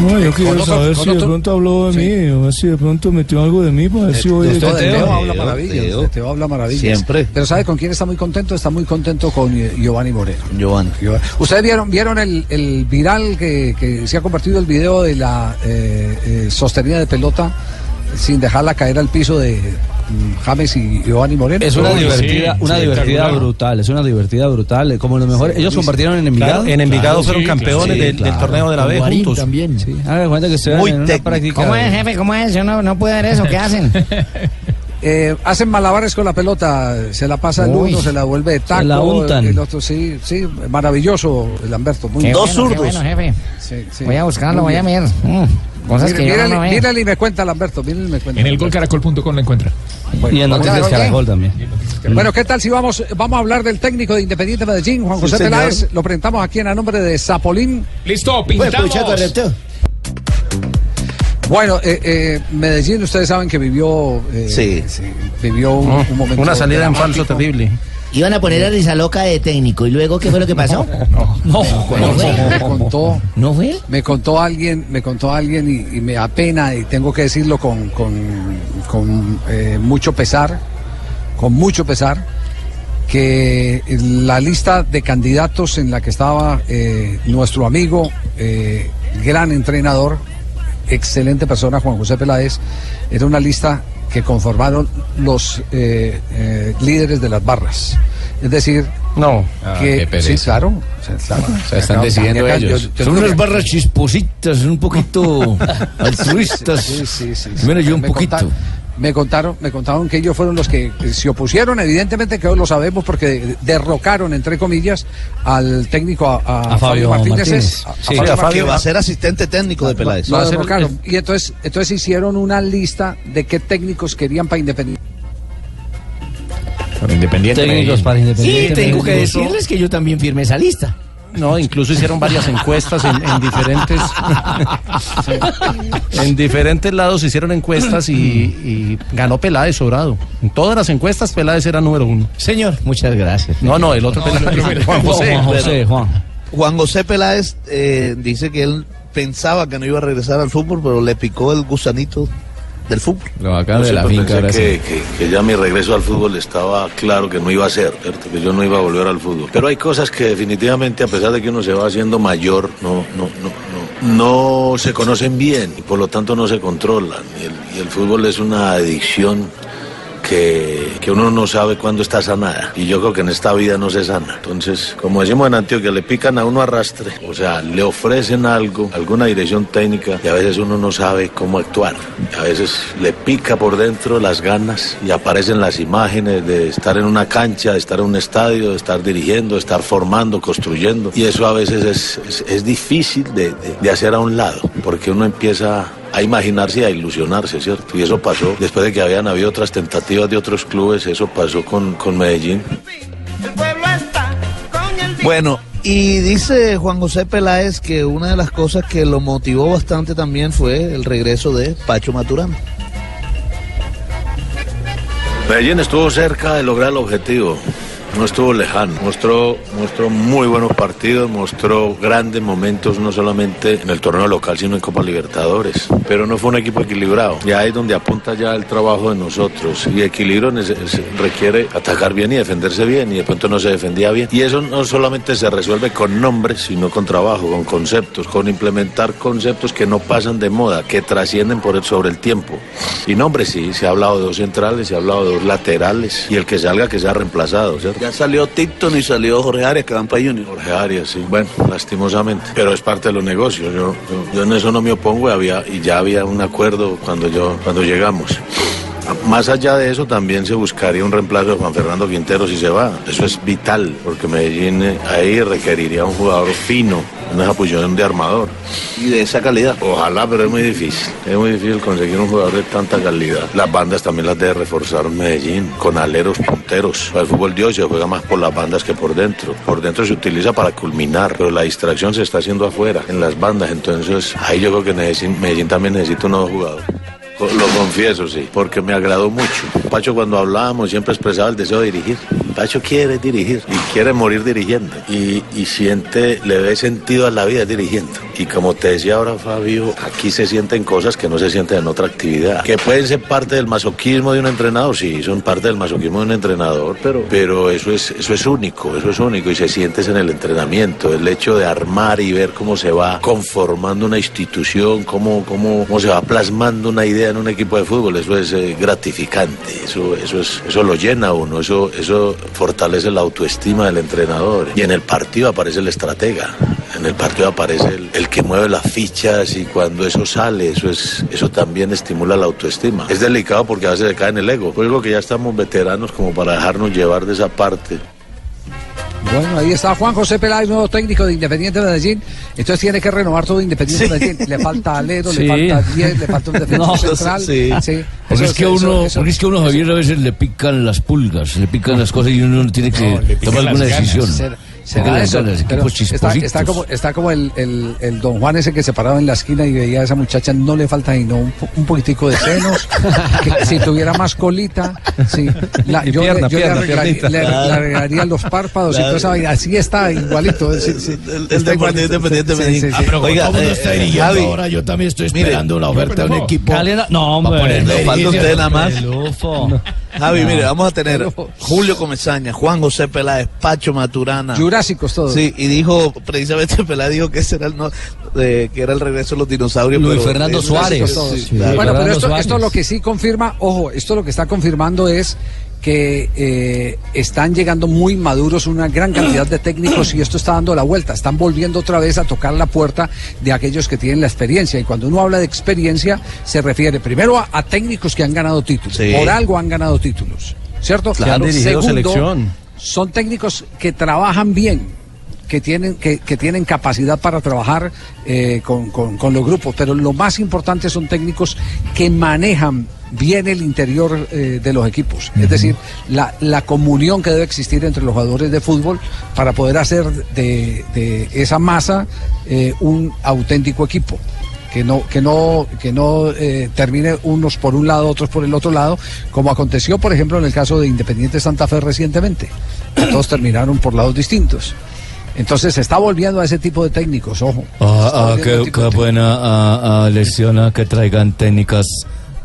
S16: No,
S23: yo quiero
S16: Con otro-
S23: saber si de pronto habló de mí, o ver si de pronto metió algo de mí, para ver si voy
S4: De
S23: de
S4: Teo, habla maravillas. de Teo habla maravillas.
S10: Siempre.
S4: Pero ¿sabe con quién está muy contento? Está muy contento con eh, Giovanni Moreno.
S10: Giovanni.
S4: Ustedes vieron, vieron el, el viral que, que se ha compartido el video de la eh, eh, sostenida de pelota sin dejarla caer al piso de James y Giovanni Moreno.
S9: Es una divertida,
S4: sí,
S9: una
S4: sí,
S9: divertida brutal, es una divertida brutal, como lo mejor.
S17: Sí,
S9: Ellos compartieron en Envigado.
S17: Claro, en Envigado fueron campeones del- del torneo de la B juntos.
S9: también. Sí, que
S17: Muy
S9: en una
S17: técnico.
S9: práctica.
S6: ¿Cómo es, jefe? ¿Cómo es? Yo no, no puedo ver eso. ¿Qué hacen? [laughs]
S4: Eh, hacen malabares con la pelota, se la pasa el
S6: Uy.
S4: uno, se la vuelve de taco,
S6: Se la untan.
S4: el otro sí, sí, maravilloso, Lamberto, muy
S6: Qué
S4: bien.
S6: bueno, bueno, jefe.
S4: Sí, sí.
S6: Voy a buscarlo, voy a ver. Mm, cosas
S4: Mire-
S6: que yo
S4: mírale-
S6: no veo.
S4: mírale y me cuenta Lamberto, mírale y me cuenta.
S24: En el golcaracol.com lo encuentra.
S9: Y en Noticias Caracol también.
S4: Bueno, ¿qué tal si vamos, vamos a hablar del técnico de Independiente Medellín, Juan
S9: Sí,
S4: José
S9: señor.
S4: Peláez? Lo presentamos aquí en a nombre de Zapolín.
S24: Listo,
S4: pintamos. Bueno, eh, eh, Medellín, ustedes saben que vivió, eh,
S21: Sí.
S4: vivió un, un momento
S17: una salida en falso
S4: dramático.
S17: terrible.
S6: Iban a poner a Rizaloca de técnico. ¿Y luego qué fue lo que pasó? [laughs]
S4: No, me contó,
S6: ¿No fue?
S4: me contó alguien, me contó alguien y, y me apena y tengo que decirlo con, con, con, eh, mucho pesar, con mucho pesar, que la lista de candidatos en la que estaba eh, nuestro amigo, eh, gran entrenador, excelente persona, Juan José Peláez, era una lista que conformaron los eh, eh, líderes de las barras. Es decir,
S17: no,
S21: Ah,
S4: que
S21: pereza.
S4: sí, claro, claro.
S21: O sea, están decidiendo
S4: acá-
S21: ellos.
S4: yo- yo
S21: Son unas
S4: que-
S21: barras chispositas, un poquito [laughs] altruistas.
S4: Sí, sí, sí, sí.
S21: Bueno, yo un poquito.
S4: contaron- me contaron, me contaron que ellos fueron los que se opusieron, evidentemente que hoy lo sabemos porque derrocaron, entre comillas, al técnico a, a
S9: A Fabio Martínez.
S4: A, a
S9: Sí,
S4: Fabio
S10: va a ser asistente técnico de Peláez.
S4: Lo derrocaron. Y entonces, entonces hicieron una lista de qué técnicos querían para Independiente.
S24: Independiente.
S9: Técnicos para
S21: Sí,
S9: Independiente.
S21: tengo que decirles que yo también firmé esa lista.
S17: No, incluso hicieron varias encuestas en, en diferentes en diferentes lados hicieron encuestas y, y ganó Peláez sobrado. En todas las encuestas Peláez era número uno.
S21: Señor, muchas gracias.
S17: No, no, el otro Peláez, Juan José.
S9: Juan José, Juan.
S10: Juan José Peláez eh, dice que él pensaba que no iba a regresar al fútbol, pero le picó el gusanito del fútbol.
S25: Yo siempre pensé que, que- que ya mi regreso al fútbol estaba claro que no iba a ser, ¿cierto? que yo no iba a volver al fútbol. Pero hay cosas que definitivamente, a pesar de que uno se va haciendo mayor, no, no, no, no, no se conocen bien y por lo tanto no se controlan. Y el, y el fútbol es una adicción que, que uno no sabe cuándo está sanada. Y yo creo que en esta vida no se sana. Entonces, como decimos en Antioquia, le pican a uno arrastre. O sea, le ofrecen algo, alguna dirección técnica, y a veces uno no sabe cómo actuar. A veces le pica por dentro las ganas y aparecen las imágenes de estar en una cancha, de estar en un estadio, de estar dirigiendo, de estar formando, construyendo. Y eso a veces es, es, difícil de, de- de hacer a un lado, porque uno empieza a imaginarse y a ilusionarse, ¿cierto? Y eso pasó después de que habían habido otras tentativas de otros clubes, eso pasó con, con Medellín.
S10: Bueno, y dice Juan José Peláez que una de las cosas que lo motivó bastante también fue el regreso de Pacho Maturana.
S25: Medellín estuvo cerca de lograr el objetivo. No estuvo lejano, mostró, mostró muy buenos partidos, mostró grandes momentos no solamente en el torneo local sino en Copa Libertadores, pero no fue un equipo equilibrado. Y ahí es donde apunta ya el trabajo de nosotros. Y equilibrio requiere atacar bien y defenderse bien y de pronto no se defendía bien. Y eso no solamente se resuelve con nombres, sino con trabajo, con conceptos, con implementar conceptos que no pasan de moda, que trascienden sobre el tiempo. Y nombres sí, se ha hablado de dos centrales, se ha hablado de dos laterales y el que salga que sea reemplazado, ¿cierto?
S10: Ya salió Tipton y salió Jorge Arias, que van para Junior.
S25: Jorge Arias, sí. Bueno, lastimosamente. Pero es parte de los negocios. Yo, yo, en eso no me opongo y, había, y ya había un acuerdo cuando, yo, cuando llegamos. Más allá de eso, también se buscaría un reemplazo de Juan Fernando Quintero si se va. Eso es vital, porque Medellín eh, ahí requeriría un jugador fino, una posición de armador.
S10: Y de esa calidad.
S25: Ojalá, pero es muy difícil. Es muy difícil conseguir un jugador de tanta calidad. Las bandas también las debe reforzar Medellín, con aleros punteros. El fútbol de hoy se juega más por las bandas que por dentro. Por dentro se utiliza para culminar, pero la distracción se está haciendo afuera, en las bandas. Entonces, ahí yo creo que Medellín, Medellín también necesita un nuevo jugador. Lo confieso, sí, porque me agradó mucho. Pacho cuando hablábamos siempre expresaba el deseo de dirigir. Pacho quiere dirigir y quiere morir dirigiendo. Y, y siente, le ve sentido a la vida dirigiendo. Y como te decía ahora Fabio, aquí se sienten cosas que no se sienten en otra actividad. Que pueden ser parte del masoquismo de un entrenador, sí, son parte del masoquismo de un entrenador, pero, pero eso, es, eso es único, eso es único y se siente en el entrenamiento. El hecho de armar y ver cómo se va conformando una institución, cómo, cómo, cómo se va plasmando una idea en un equipo de fútbol, eso es eh, gratificante, eso, eso, es, eso lo llena a uno, eso, eso fortalece la autoestima del entrenador. Y en el partido aparece el estratega, en el partido aparece el, que mueve las fichas y cuando eso sale, eso, es, eso también estimula la autoestima. Es delicado porque a veces se cae en el ego. Luego que ya estamos veteranos como para dejarnos llevar de esa parte.
S4: Bueno, ahí está Juan José Peláez, nuevo técnico de Independiente Medellín. Entonces tiene que renovar todo Independiente Medellín. Le falta [laughs] alero,
S21: Sí.
S4: le falta 10, le falta un [laughs] defensor
S21: No,
S4: central.
S21: sí.
S4: Sí.
S21: Porque
S4: Eso-
S21: es que uno,
S4: eso-
S21: porque es que a uno Javier a veces le pican las pulgas, le pican las cosas y uno tiene que
S4: No,
S21: tomar alguna decisión.
S4: Será- eso, está, está como, está como el, el, el don Juan ese que se paraba en la esquina y veía a esa muchacha, no le falta sino un, un poquitico de senos, [laughs] que si tuviera más colita, sí, la-
S9: Y
S4: yo, le-
S9: pierna,
S4: yo le,
S9: pierna,
S4: arreglaría, le- le
S9: Claro.
S4: arreglaría los párpados y
S9: Claro.
S4: toda esa vaina. Así está, igualito. sí, sí. Está igualito. Sí, sí, sí.
S6: Ah, pero
S10: Oiga,
S6: todo el mundo
S10: eh,
S6: está
S10: eh, Javi,
S6: ahora, yo también estoy
S10: mire,
S6: esperando una oferta de un equipo.
S9: Calenda- no, hombre.
S6: Pa' ponerme
S10: Le falta usted nada más. Javi,
S9: No.
S10: mire, vamos a tener Julio Comesaña, Juan José Peláez, Pacho Maturana.
S4: Jurásicos todos.
S10: Sí, y dijo, precisamente [laughs] Peláez dijo que ese era el, no, de- que era el regreso de los dinosaurios.
S9: Luis
S10: pero-
S9: Fernando
S10: eh,
S9: Suárez.
S10: sí,
S9: Sí.
S10: claro.
S4: Bueno, pero esto, esto lo que sí confirma, ojo, esto lo que está confirmando es que eh, están llegando muy maduros una gran cantidad de técnicos y esto está dando la vuelta. Están volviendo otra vez a tocar la puerta de aquellos que tienen la experiencia. Y cuando uno habla de experiencia, se refiere primero a, a técnicos que han ganado títulos.
S17: Sí.
S4: Por algo han ganado títulos. ¿Cierto?
S17: Que han dirigido selección.
S4: Son técnicos que trabajan bien que tienen, que, que tienen capacidad para trabajar eh, con, con- con los grupos, pero lo más importante son técnicos que manejan bien el interior eh, de los equipos, es decir, la, la comunión que debe existir entre los jugadores de fútbol para poder hacer de, de esa masa eh, un auténtico equipo. Que no que no que no eh, termine unos por un lado otros por el otro lado como aconteció por ejemplo en el caso de Independiente Santa Fe recientemente. Todos terminaron por lados distintos. Entonces se está volviendo a ese tipo de técnicos ojo.
S21: Ah, ah, qué, buena ah, ah, lección que traigan técnicas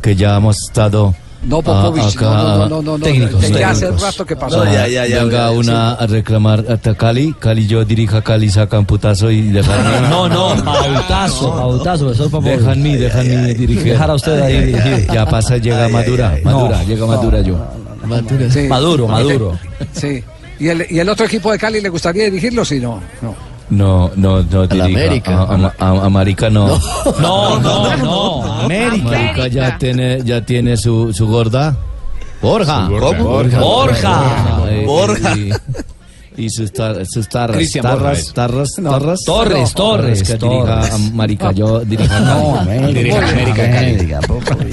S21: que ya hemos estado.
S4: No, Popovich,
S21: acá,
S4: no, no, no, no, no,
S21: técnicos,
S4: ya hace rato que pasó.
S21: Ah,
S4: No, ya, ya, ya,
S21: venga
S4: ya,
S21: una a reclamar hasta Cali. Cali yo dirija Cali, saca un putazo y [laughs] dejan.
S9: No, no, [laughs] pautazo, pautazo.
S21: Dejan dirigir.
S9: Dejar a usted ahí dirigir.
S21: Ya pasa, llega Madura, Madura,
S9: No,
S21: llega
S9: no,
S21: Madura yo.
S4: Sí.
S9: Maduro, Maduro.
S4: sí y el, y el otro equipo de Cali le gustaría dirigirlo si no no
S21: No, no, no dirija.
S4: América.
S21: A, a- a- América [laughs] no.
S9: No, no, no, América.
S21: América ya tiene, ya tiene su, su gorda. Borja.
S9: Su gorda.
S21: ¿Cómo?
S9: Borja. Borja. Borja.
S21: Y, y sus, tar- sus tarras.
S9: Cristian
S21: tarras, tarras,
S9: No,
S21: tarras.
S9: Torres, Torres,
S21: Que
S9: Torres.
S21: dirija América. Yo dirijo
S4: No,
S21: América.
S4: Dirija
S21: América,
S4: América,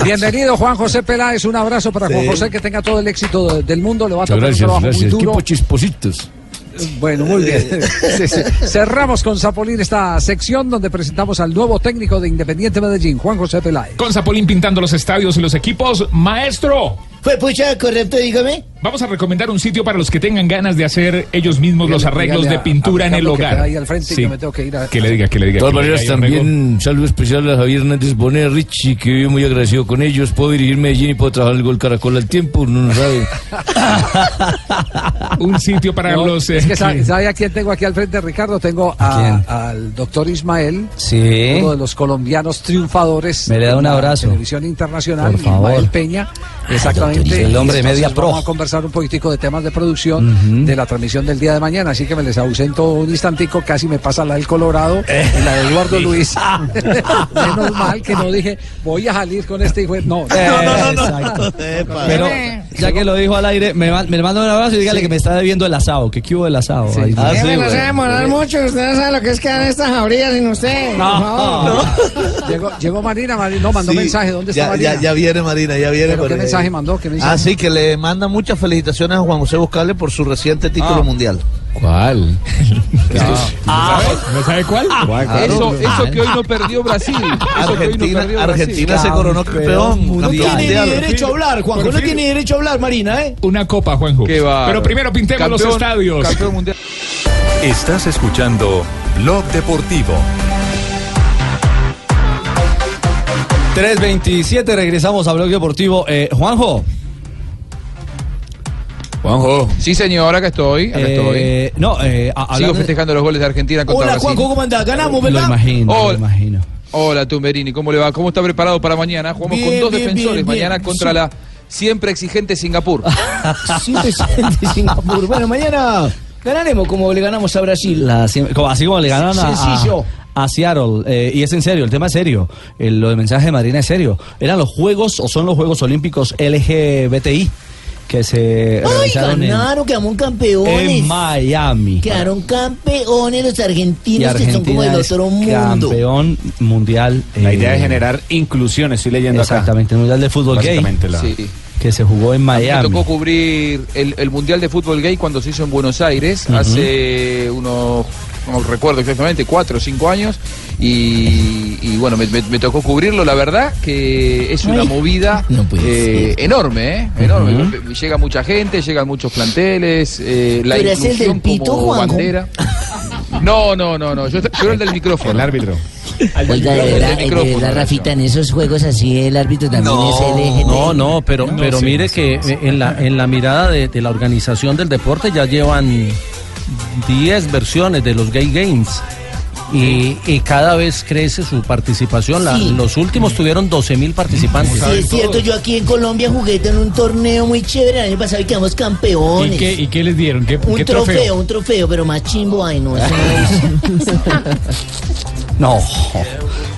S4: Bienvenido Juan José Peláez, un abrazo para Juan. José, que tenga todo el éxito de- del mundo, le va a tocar un trabajo
S21: gracias.
S4: muy duro.
S21: Equipo chispositos.
S4: Bueno, muy bien. Sí, sí. Cerramos con Zapolín esta sección donde presentamos al nuevo técnico de Independiente Medellín, Juan José Peláez.
S26: Con Zapolín pintando los estadios y los equipos. Maestro.
S6: Fue pucha, correcto, dígame.
S26: Vamos a recomendar un sitio para los que tengan ganas de hacer ellos mismos los arreglos de
S4: a-
S26: pintura
S4: a
S26: en el
S4: que
S26: hogar.
S4: al frente
S26: Sí.
S4: que me tengo que ir a-
S26: Que le diga, que le
S21: De
S26: diga.
S21: todas
S26: que le
S21: maneras, también un saludo especial a Javier Hernández Bonet, Richie, que vive muy agradecido con ellos. Puedo dirigir Medellín y puedo trabajar el gol Caracol al tiempo, no sabe. [laughs]
S26: un sitio para
S4: No,
S26: los. eh,
S4: es que sabe, a quién tengo aquí al frente, Ricardo. Tengo a- al doctor Ismael,
S9: Sí.
S4: uno de los colombianos triunfadores.
S9: Me le da
S4: en
S9: un
S4: la
S9: abrazo.
S4: Televisión internacional,
S9: Por favor.
S4: Ismael Peña. Exactamente.
S9: El hombre de Media Pro.
S4: Conversar un poquitico de temas de producción de la transmisión del día de mañana. Así que me les ausento un instantico. Casi me pasa la del Colorado y la de Eduardo Luis. Menos mal que no dije, voy a salir con este hijo. de-". No,
S9: Exacto. Pero ya que lo dijo al aire, me, me manda un abrazo y dígale que me está debiendo el asado, que hubo el asado. Ahí.
S6: Ah, sí, no se demorar mucho, usted no sabe lo que es quedar estas jaurías sin usted.
S9: No.
S4: Llegó, llegó Marina, Marina, no, mandó
S10: Sí,
S4: mensaje. ¿Dónde está
S10: ya,
S4: Marina?
S10: ya, ya viene Marina, ya viene.
S4: ¿Pero qué
S10: pero, eh,
S4: mensaje mandó? ¿Qué mensaje
S10: Ah, sí, que le manda muchas felicitaciones a Juan José Buscable por su reciente título
S4: Ah.
S10: mundial.
S21: ¿Cuál?
S26: Ah, ¿No sabe cuál?
S27: Eso, eso que hoy no perdió Brasil. Eso que hoy no
S10: Argentina,
S27: perdió Brasil.
S10: Argentina se coronó campeón.
S6: No tiene ni derecho a hablar, Juanjo,
S26: Por
S6: no
S26: fin.
S6: tiene ni derecho a hablar, Marina, ¿eh?
S26: Una copa, Juanjo. Pero primero pintemos los estadios.
S27: Campeón mundial.
S1: Estás escuchando Blog Deportivo.
S9: 3.27, regresamos a Blog Deportivo. Eh, Juanjo.
S27: Juanjo. Sí, señor, acá estoy. Acá
S9: Eh,
S27: estoy.
S9: no, eh, a-
S27: Sigo
S9: hablando de-
S27: festejando los goles de Argentina contra
S9: Hola,
S27: Brasil.
S9: Juanjo, ¿cómo andás? Ganamos, ¿verdad? Lo imagino, lo
S27: Hola.
S9: imagino.
S27: Hola, Tumberini, ¿cómo le va? ¿Cómo está preparado para mañana? Jugamos
S23: Bien,
S27: con dos
S23: bien,
S27: defensores
S23: bien,
S27: mañana
S23: bien.
S27: contra
S23: Sí.
S27: la siempre exigente Singapur. [laughs]
S23: Siempre excelente Singapur. Bueno, mañana ganaremos como le ganamos a Brasil.
S9: La- así como le ganaron a,
S23: Sencillo.
S9: a, a Seattle. eh, y es en serio, el tema es serio. El- lo del mensaje de Marina es serio. Eran los Juegos o son los Juegos Olímpicos LGBTI que se
S23: Ay,
S9: realizaron en,
S23: ganaron, quedamos campeones.
S9: en Miami.
S23: Quedaron campeones los argentinos que son como del
S9: es
S23: otro mundo.
S9: campeón mundial.
S15: La idea es generar inclusión, estoy leyendo acá.
S9: Exactamente, el mundial de fútbol gay.
S15: La-
S27: Sí.
S9: Que se jugó en
S27: Me
S9: Miami.
S27: tocó cubrir el, el Mundial de Fútbol Gay cuando se hizo en Buenos Aires hace unos, no recuerdo exactamente, cuatro o cinco años. Y, y bueno, me, me- me tocó cubrirlo. La verdad que es una
S23: Ay,
S27: movida [laughs]
S23: no
S27: eh, enorme, ¿eh? Enorme. Llega mucha gente, llegan muchos planteles, eh, la
S23: ¿Tú eres el
S27: inclusión
S23: del pito,
S27: como
S23: Juanjo?
S27: bandera. [laughs] No, no, no, no. Yo, yo era el del micrófono.
S15: El árbitro.
S12: Oiga, de verdad, de verdad, Rafita, en esos juegos así el árbitro también es LGTB.
S17: No, no, pero,
S12: No,
S17: pero
S12: sí,
S17: mire
S12: sí,
S17: que
S12: sí.
S17: en la, en la mirada de, de la organización del deporte ya llevan 10 versiones de los Gay Games. Y, y cada vez crece su participación. La-
S23: Sí.
S17: los últimos tuvieron 12 mil participantes.
S23: Sí, es cierto, yo aquí en Colombia jugué en un torneo muy chévere el año pasado y quedamos campeones.
S5: ¿Y qué, ¿Y qué les dieron? ¿Qué,
S23: Un
S5: qué
S23: trofeo, un trofeo, pero más chimbo, ay eso. [laughs] No,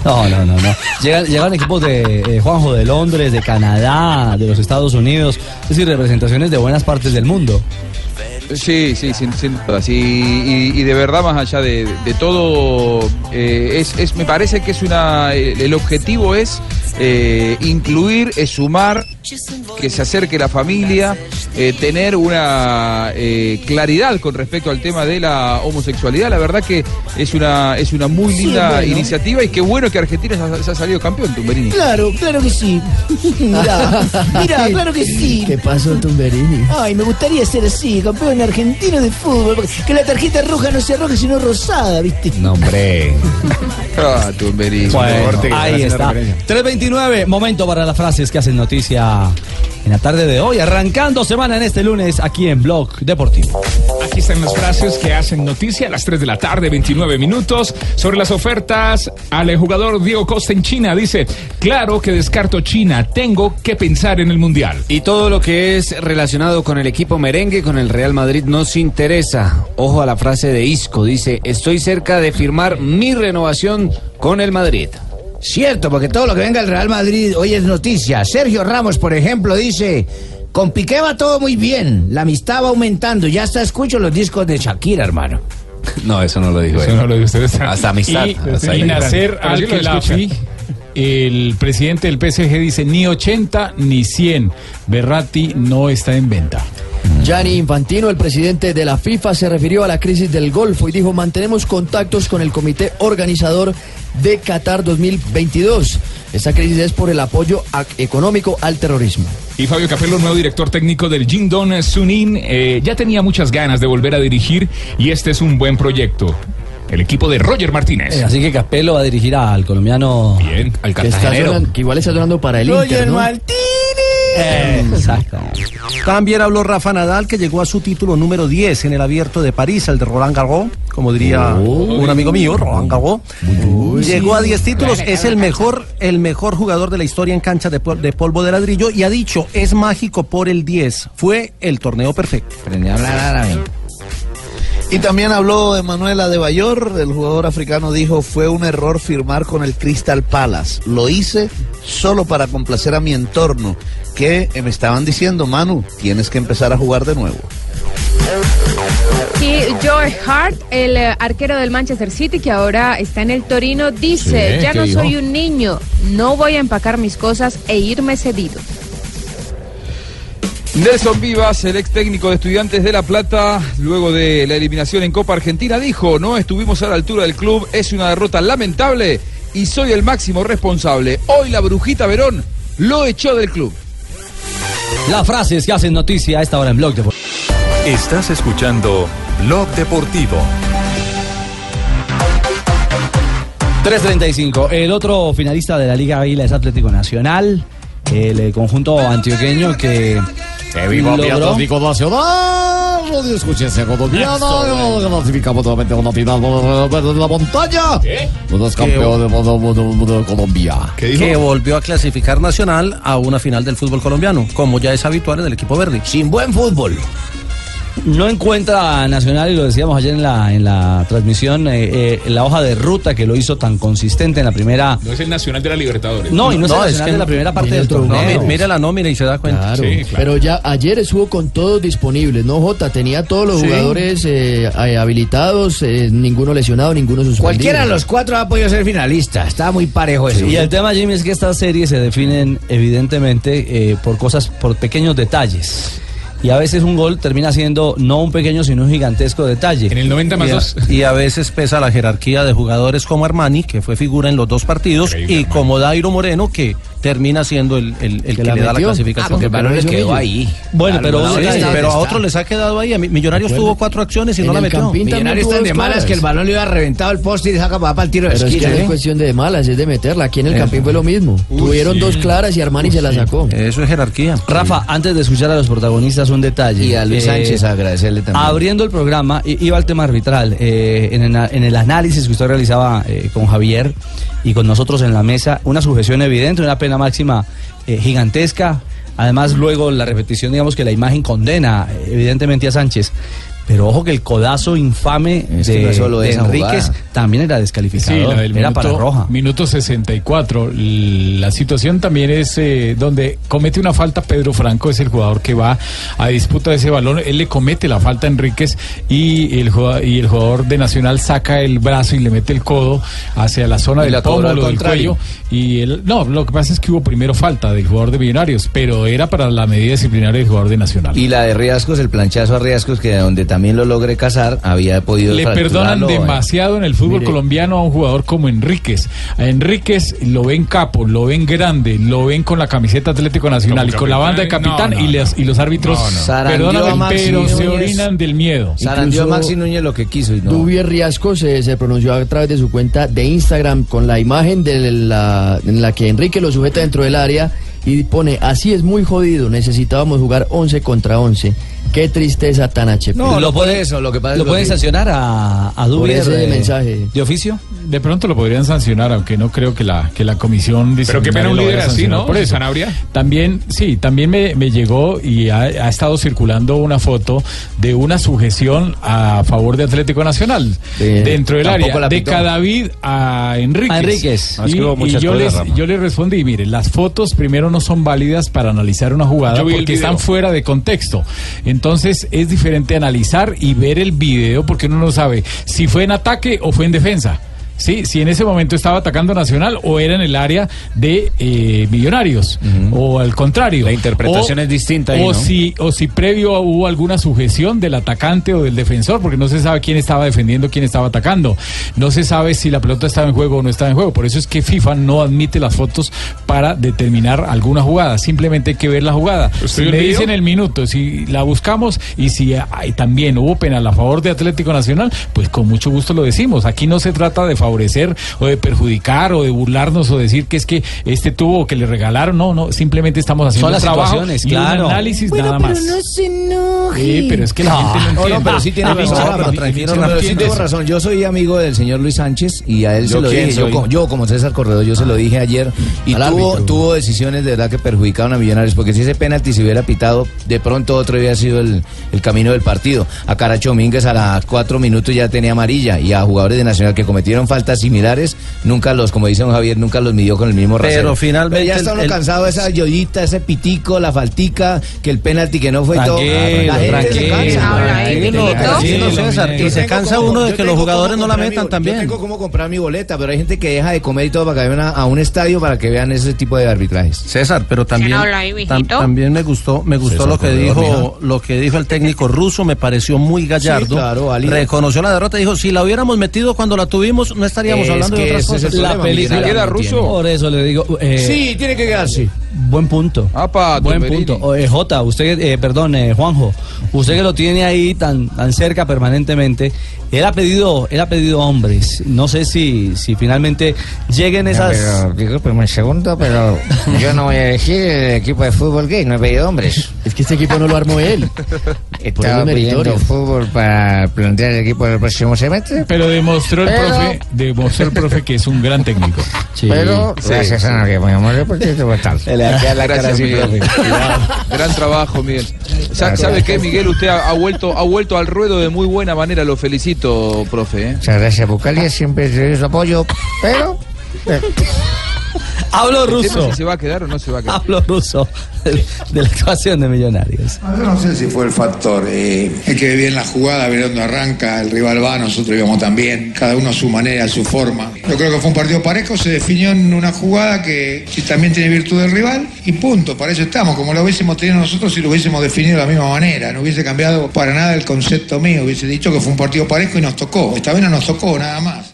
S9: no, no, no. no. Llegan, llegan equipos de eh, Juanjo de Londres, de Canadá, de los Estados Unidos, es decir, representaciones de buenas partes del mundo.
S27: Sí, sí, sin, sin dudas. Y, de verdad, más allá de, todo, eh, es, es- me parece que es una. El, el objetivo es eh, incluir, es sumar, que se acerque la familia, eh, tener una eh, claridad con respecto al tema de la homosexualidad. La verdad que es una, es una muy
S23: Sí,
S27: linda
S23: bueno.
S27: iniciativa y qué bueno que Argentina se ha, se ha salido campeón, Tumberini.
S23: Claro, claro que sí. [laughs] Mira, mira, [laughs] claro que sí.
S14: ¿Qué pasó, Tumberini?
S23: Ay, me gustaría ser así, campeón argentino de fútbol. Que la tarjeta roja no sea roja, sino rosada, ¿viste?
S15: No, hombre. [laughs]
S27: Ah, Tumberini.
S9: Bueno, ahí está.
S15: referencia.
S9: 329, momento para las frases que hacen noticia en la tarde de hoy, arrancando semana en este lunes aquí en Blog Deportivo.
S5: Aquí están las frases que hacen noticia a las 3 de la tarde, 29 minutos, sobre las ofertas al jugador Diego Costa en China. Dice, claro que descarto China, tengo que pensar en el Mundial.
S15: Y todo lo que es relacionado con el equipo merengue, con el Real Madrid, nos interesa. Ojo a la frase de Isco, dice, estoy cerca de firmar mi renovación con el Madrid.
S21: Cierto, porque todo lo que venga del Real Madrid hoy es noticia. Sergio Ramos, por ejemplo, dice, con Piqué va todo muy bien, la amistad va aumentando, ya hasta escucho los discos de Shakira, hermano.
S15: No, eso no lo dijo
S5: Eso no lo dijo usted.
S15: Hasta amistad.
S5: Y,
S15: hasta
S5: y
S27: lo
S5: Al-Khelaifi, el presidente del PSG, dice ni 80 ni 100. Berratti no está en venta.
S14: Gianni Infantino, el presidente de la FIFA, se refirió a la crisis del Golfo y dijo, mantenemos contactos con el comité organizador de Qatar 2022. Esta crisis es por el apoyo económico al terrorismo.
S5: Y Fabio Capello, nuevo director técnico del Jingdong Sunin, eh, ya tenía muchas ganas de volver a dirigir y este es un buen proyecto. El equipo de Roger Martínez.
S9: Eh, así que Capello va a dirigir al colombiano.
S5: Bien,
S15: al
S14: Que, está sonando- que igual está sonando para el Inter, ¿no?
S9: Exacto.
S17: También habló Rafa Nadal, que llegó a su título número 10 en el abierto de París, el de Roland Garros, como diría un amigo mío, Roland Garros. Llegó a 10 títulos, es el mejor, el mejor jugador de la historia en cancha de, pol- de polvo de ladrillo y ha dicho, es mágico por el 10. Fue el torneo perfecto.
S21: Aprendí a hablar árabe.
S10: Y también habló Emanuel Adebayor, el jugador africano dijo, fue un error firmar con el Crystal Palace. Lo hice solo para complacer a mi entorno, que me estaban diciendo, Manu, tienes que empezar a jugar de nuevo.
S13: Y Joe Hart, el eh, arquero del Manchester City, que ahora está en el Torino, dice,
S27: Sí,
S13: ya
S27: ¿qué
S13: no
S27: dijo?
S13: soy un niño, no voy a empacar mis cosas e irme cedido.
S27: Nelson Vivas, el ex técnico de Estudiantes de La Plata, luego de la eliminación en Copa Argentina, dijo, no estuvimos a la altura del club, es una derrota lamentable y soy el máximo responsable. Hoy la Brujita Verón lo echó del club.
S9: Las frases que hacen noticia a esta hora en Blog Deportivo.
S1: Estás escuchando Blog Deportivo.
S9: 3.35. El otro finalista de la Liga Águila es Atlético Nacional, el eh, conjunto antioqueño que.
S21: ¡Que viva mi
S9: logró-
S21: Atlético Nacional! Radio escúchense colombiana, clasificamos nuevamente a una final de la montaña. Uno es campeón del mundo, mundo, mundo de Colombia.
S17: Que volvió a clasificar Nacional a una final del fútbol colombiano, como ya es habitual en el equipo verde.
S21: Sin buen fútbol.
S9: No encuentra a Nacional, y lo decíamos ayer en la, en la transmisión, eh, eh, la hoja de ruta que lo hizo tan consistente en la primera.
S28: No es el Nacional de la Libertadores.
S9: No, y no, es el Nacional de la primera parte del torneo.
S17: mi- mira la nómina y se da cuenta.
S14: Claro, pero ya ayer estuvo con todos disponibles, ¿no, Jota? Tenía todos los
S17: Sí.
S14: jugadores eh, eh, habilitados, eh, ninguno lesionado, ninguno suspendido.
S21: Cualquiera de los cuatro ha podido ser finalista. Estaba muy parejo eso.
S9: Y el tema, Jimmy, es que estas series se definen evidentemente eh, por cosas, por pequeños detalles. Y a veces un gol termina siendo no un pequeño, sino un gigantesco detalle. En
S28: el 90
S17: y, a, y a veces pesa la jerarquía de jugadores como Armani, que fue figura en los dos partidos, y como Dairo Moreno, que termina siendo el, el- el que, le da la clasificación.
S21: Ah, porque el balón le quedó ahí.
S17: Bueno,
S21: Claro,
S17: pero, sí, pero a otros les ha quedado ahí. Millonarios tuvo cuatro acciones y no la metió.
S21: Millonarios están de malas que el balón le iba reventado el poste y saca para el tiro de
S14: Pero es que
S21: esquina.
S14: no es
S21: ¿eh?
S14: cuestión de malas, es de meterla. Aquí en el
S17: Eh.
S14: Campín fue lo mismo.
S17: Uy,
S14: Tuvieron
S17: sí.
S14: dos claras y Armani se la sacó.
S17: Eso es jerarquía.
S9: Rafa, antes de escuchar a los protagonistas, un detalle.
S21: Y a Luis
S9: Eh,
S21: Sánchez agradecerle también.
S9: Abriendo el programa, iba al tema arbitral. eh, en, el, en el análisis que usted realizaba eh, con Javier y con nosotros en la mesa, una sujeción evidente, una pena máxima eh, gigantesca. Además, luego la repetición, digamos que la imagen condena eh, evidentemente a Sánchez. Pero ojo que el codazo infame
S21: Es que
S9: de,
S21: no es solo
S9: de
S21: esa
S9: Enríquez
S21: jugada.
S9: También era
S5: Sí,
S9: descalificado.
S5: la del
S9: era
S5: minuto,
S9: para roja.
S5: Minuto 64. La situación también es eh, donde comete una falta Pedro Franco, es el jugador que va a disputa de ese balón. Él le comete la falta a Enríquez y el, jugador, y el jugador de Nacional saca el brazo y le mete el codo hacia la zona
S21: Y
S5: del pómulo, del cuello. Y él, no, lo que pasa es que hubo primero falta del jugador de Millonarios, pero era para la medida disciplinaria del jugador de Nacional.
S21: Y la de Riascos, el planchazo a Riascos, que donde también lo logre casar, había podido
S5: Le perdonan
S21: eh.
S5: demasiado en el fútbol
S21: Mire.
S5: colombiano a un jugador como Enríquez. A Enríquez lo ven capo, lo ven grande, lo ven con la camiseta Atlético Nacional y con la banda de
S21: capitán,
S5: capitán
S21: no,
S5: y,
S21: no,
S5: les- y los árbitros, perdóname, pero se orinan del miedo.
S14: Incluso-
S21: Maxi Núñez lo que quiso y no.
S14: Dubier Riasco se, se pronunció a través de su cuenta de Instagram con la imagen de la, en la que Enrique lo sujeta dentro del área y pone, así es muy jodido, necesitábamos jugar 11 contra 11. Qué tristeza tan HP.
S21: No, lo puede eso, lo que pasa es
S9: ¿Lo
S21: lo
S9: pueden sancionar a, a Dubier,
S14: ese
S9: eh,
S14: mensaje.
S9: de oficio?
S5: De pronto lo podrían sancionar, aunque no creo que la que la comisión
S28: Pero qué pena un líder así, ¿no?
S5: Por eso.
S28: Sanabria.
S5: También, sí, también me, me llegó y ha, ha estado circulando una foto de una sujeción a favor de Atlético Nacional dentro del área de. Cadavid a Enríquez.
S9: A Enríquez.
S5: Y,
S9: Ah,
S5: y
S9: muchas
S5: yo, les, yo le respondí, mire, las fotos primero no son válidas para analizar una jugada porque están fuera de contexto. Entonces es diferente analizar y ver el video porque uno no sabe si fue en ataque o fue en defensa. Sí, si en ese momento estaba atacando Nacional o era en el área de eh, Millonarios o al contrario. La
S15: interpretación es distinta ahí,
S5: O
S15: ¿no?
S5: si o si previo hubo alguna sujeción del atacante o del defensor, porque no se sabe quién estaba defendiendo, quién estaba atacando. No se sabe si la pelota estaba en juego o no estaba en juego. Por eso es que FIFA no admite las fotos para determinar alguna jugada. Simplemente hay que ver la jugada.
S28: ¿Usted
S5: Si
S28: el
S5: me
S28: video?
S5: dicen el minuto, si la buscamos y si hay, también hubo penal a favor de Atlético Nacional, pues con mucho gusto lo decimos. Aquí no se trata de favorecer o de perjudicar o de burlarnos o decir que es que este tuvo que le regalaron. No, no, simplemente estamos haciendo
S9: Son las
S5: trabajo
S9: situaciones,
S5: y
S9: claro.
S5: un análisis
S12: Bueno,
S5: nada
S12: pero
S5: más.
S12: no se enoje.
S5: Sí, pero es que la gente no entiende.
S21: no, pero sí tiene
S5: El
S21: razón. tranquilo, Rafa, razón. Yo soy amigo del señor Luis Sánchez y a él
S28: ¿Yo
S21: se lo dije. Yo, yo, como César Corredor, yo se lo dije ayer. Y
S14: Al
S21: tuvo,
S14: árbitro.
S21: tuvo decisiones de verdad que perjudicaron a Millonarios. Porque si ese penalti se hubiera pitado, de pronto otro hubiera sido el, el camino del partido. A Caracho Mínguez a las cuatro minutos ya tenía amarilla. Y a jugadores de Nacional que cometieron faltas similares, nunca los, como dice don Javier, nunca los midió con el mismo rasero.
S17: Pero finalmente
S21: ya está uno
S17: el-
S21: cansado de esa yoyita, ese pitico, la faltica, que el penalti que no fue y todo.
S9: Tranquilo,
S21: La gente se cansa.
S17: Tranquilo, tranquilo, César. Y se cansa uno de que los jugadores no la metan
S21: mi-
S17: también.
S21: Yo tengo cómo comprar mi boleta, pero hay gente que deja de comer y todo para que vayan a, a un estadio para que vean ese tipo de arbitrajes.
S17: César, pero también
S13: ahí,
S17: tam- también me gustó, me gustó
S21: César
S17: lo que
S21: Corredor,
S17: dijo, lo que dijo el técnico ruso, me pareció muy gallardo.
S21: Sí, claro.
S17: Reconoció la derrota, dijo, si la hubiéramos metido cuando la tuvimos, no estaríamos
S21: Es
S17: hablando de otras cosas.
S9: La
S21: problema,
S9: película
S28: queda ruso.
S9: Por eso le digo. eh,
S21: Sí, tiene que quedarse.
S9: Buen punto. Buen punto. Eh, Jota, usted, eh, perdón, eh, Juanjo, usted que lo tiene ahí tan, tan cerca permanentemente, él ha pedido, él ha pedido hombres. No sé si, si finalmente lleguen esas.
S6: Pero, discúlpeme un segundo, pero yo no voy a decir el equipo de fútbol gay, no he pedido hombres.
S14: Es que este equipo no lo armó él. [laughs]
S6: Estaba pidiendo fútbol para plantear el equipo del próximo semestre.
S5: Pero demostró el
S6: Pero-
S5: profe, demostró el profe que es un gran técnico.
S6: Pero gracias a que ponemos deportista, pues tal.
S27: Gracias, Miguel. Gran trabajo, Miguel. ¿Sabe qué, Miguel? Usted ha, ha vuelto, ha vuelto al ruedo de muy buena manera. Lo felicito, profe. ¿eh?
S6: Muchas gracias, Bucalia, siempre te doy su apoyo, pero...
S9: Hablo
S27: es
S9: ruso.
S27: Si se va a quedar o no se va a quedar.
S9: Hablo ruso de, de la actuación de Millonarios.
S29: Yo no sé si fue el factor. Eh, hay que ver bien la jugada, ver dónde arranca, el rival va, nosotros íbamos también, cada uno a su manera, a su forma. Yo creo que fue un partido parejo, se definió en una jugada que, que también tiene virtud del rival y punto, para eso estamos, como lo hubiésemos tenido nosotros si lo hubiésemos definido de la misma manera, no hubiese cambiado para nada el concepto mío, hubiese dicho que fue un partido parejo y nos tocó, esta vez no nos tocó nada más.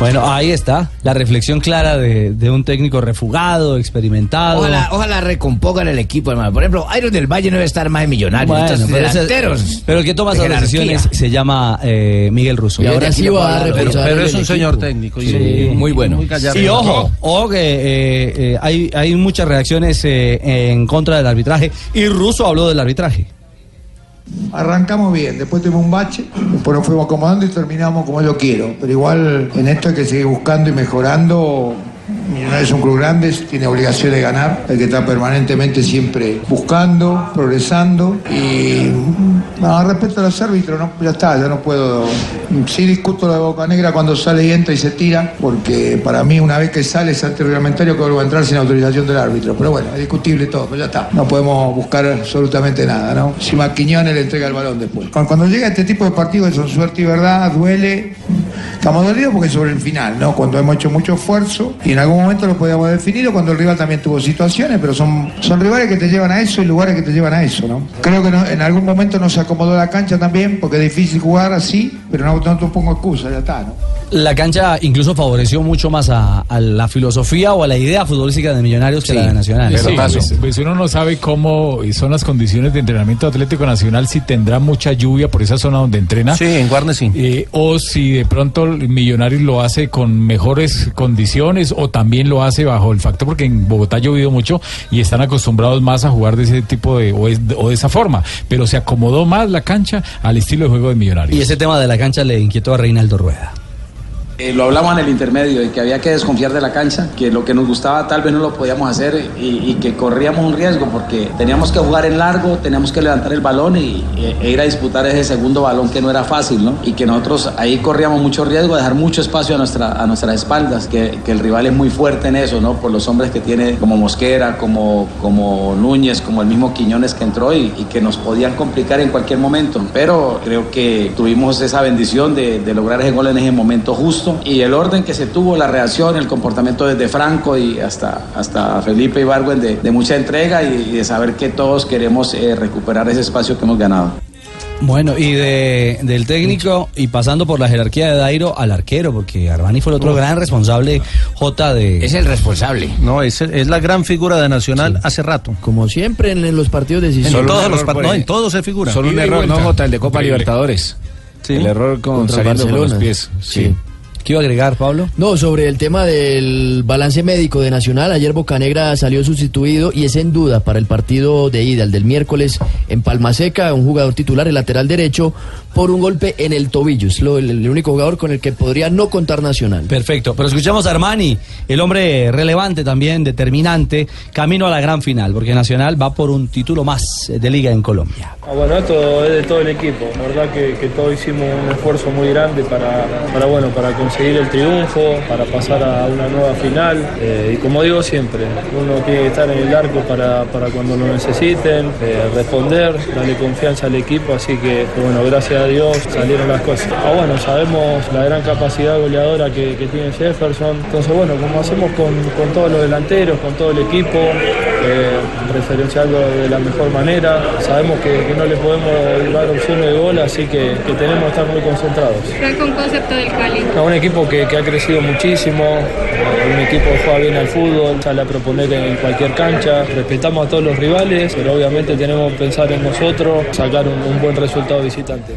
S9: Bueno, ahí está la reflexión clara de, de un técnico refugado, experimentado.
S21: Ojalá, ojalá recompongan el equipo, hermano. Por ejemplo, Iron del Valle no debe estar más en millonarios.
S9: Bueno, pero,
S21: delanteros.
S9: pero el que toma
S21: de
S9: esas
S21: jerarquía.
S9: decisiones se llama eh, Miguel Russo.
S14: Y ahora sí va a reforzar
S17: Pero es un señor
S14: equipo.
S17: técnico. y
S9: Sí.
S21: Muy bueno.
S17: Muy.
S9: Y ojo, ojo que eh, eh, hay, hay muchas reacciones eh, en contra del arbitraje y Russo habló del arbitraje.
S29: Arrancamos bien, después tuvimos un bache, después nos fuimos acomodando y terminamos como yo quiero. Pero igual en esto hay que seguir buscando y mejorando. Millonarios es un club grande, tiene obligación de ganar, hay que estar permanentemente siempre buscando, progresando y no, respecto a los árbitros, no, ya está, ya no puedo. Sí discuto lo de Boca Negra cuando sale y entra y se tira, porque para mí una vez que sale es antirreglamentario que vuelva a entrar sin autorización del árbitro. Pero bueno, es discutible todo, pero ya está. No podemos buscar absolutamente nada, ¿no? Si Maquiñones le entrega el balón después. Cuando, llega este tipo de partidos son suerte y verdad, duele. Estamos dolidos porque sobre el final, ¿no? Cuando hemos hecho mucho esfuerzo y en algún momento lo podíamos definir o cuando el rival también tuvo situaciones, pero son, son rivales que te llevan a eso y lugares que te llevan a eso, ¿no? Creo que no- en algún momento nos acomodó la cancha también porque es difícil jugar así, pero no, no te pongo excusa, ya está, ¿no?
S9: La cancha incluso favoreció mucho más a, a la filosofía o a la idea futbolística de Millonarios que la de Nacional.
S5: Sí, pues, pues uno no sabe cómo son las condiciones de entrenamiento Atlético Nacional, si tendrá mucha lluvia por esa zona donde entrena.
S17: Sí, en Guarnes sí.
S5: Eh, o si de pronto el Millonarios lo hace con mejores condiciones o también lo hace bajo el factor porque en Bogotá ha llovido mucho y están acostumbrados más a jugar de ese tipo de o, es- o de esa forma, pero se acomodó más la cancha al estilo de juego de Millonarios.
S9: Y ese tema de la cancha le inquietó a Reinaldo Rueda.
S30: Eh, lo hablamos en el intermedio, de que había que desconfiar de la cancha, que lo que nos gustaba tal vez no lo podíamos hacer y, que corríamos un riesgo porque teníamos que jugar en largo, teníamos que levantar el balón y, e- ir a disputar ese segundo balón que no era fácil, ¿no? Y que nosotros ahí corríamos mucho riesgo, dejar mucho espacio a, nuestra, a nuestras espaldas, que, el rival es muy fuerte en eso, ¿no? Por los hombres que tiene como Mosquera, como, como Núñez, como el mismo Quiñones que entró y, y que nos podían complicar en cualquier momento. Pero creo que tuvimos esa bendición de lograr ese gol en ese momento justo y el orden que se tuvo, la reacción, el comportamiento desde Franco y hasta, hasta Felipe Ibargüen de, de mucha entrega y, y de saber que todos queremos eh, recuperar ese espacio que hemos ganado.
S9: Bueno, y de, del técnico y pasando por la jerarquía de Dairo al arquero, porque Armani fue el otro gran responsable, J de...
S21: Es el responsable.
S17: No, es, es la gran figura de Nacional hace rato.
S14: Como siempre en, en los partidos decisivos.
S17: En todos los
S14: error
S17: par-
S14: por
S17: no, en todos se figura.
S15: Solo un error, no. Jota, el de Copa. Libertadores.
S17: Sí.
S15: El error con
S14: Contra
S15: saliendo con los pies. Sí.
S9: ¿Qué iba a agregar, Pablo?
S14: No, sobre el tema del balance médico de Nacional, ayer Bocanegra salió sustituido y es en duda para el partido de ida, el del miércoles en Palmaseca, un jugador titular, el lateral derecho, por un golpe en el tobillo. Es lo- el, el único jugador con el que podría no contar Nacional.
S9: Perfecto, pero escuchamos a Armani, el hombre relevante también, determinante, camino a la gran final, porque Nacional va por un título más de liga en Colombia.
S31: Ah, bueno, esto es de todo el equipo. La verdad que, que todos hicimos un esfuerzo muy grande para, para, bueno, para conseguir el triunfo, para pasar a una nueva final. Eh, y como digo siempre, uno tiene que estar en el arco para, para cuando lo necesiten, eh, responder, darle confianza al equipo. Así que, bueno, gracias gracias a Dios salieron las cosas. Ah, bueno, sabemos la gran capacidad goleadora que, que tiene Jefferson. Entonces, bueno, como hacemos con, con todos los delanteros, con todo el equipo, eh, referenciarlo de la mejor manera. Sabemos que, que no le podemos dar opciones de gol, así que, que tenemos que estar muy concentrados.
S13: ¿Cuál con concepto del Cali?
S31: No, un equipo que, que ha crecido muchísimo, eh, un equipo que juega bien al fútbol, sale a proponer en cualquier cancha, respetamos a todos los rivales, pero obviamente tenemos que pensar en nosotros, sacar un, un buen resultado visitante.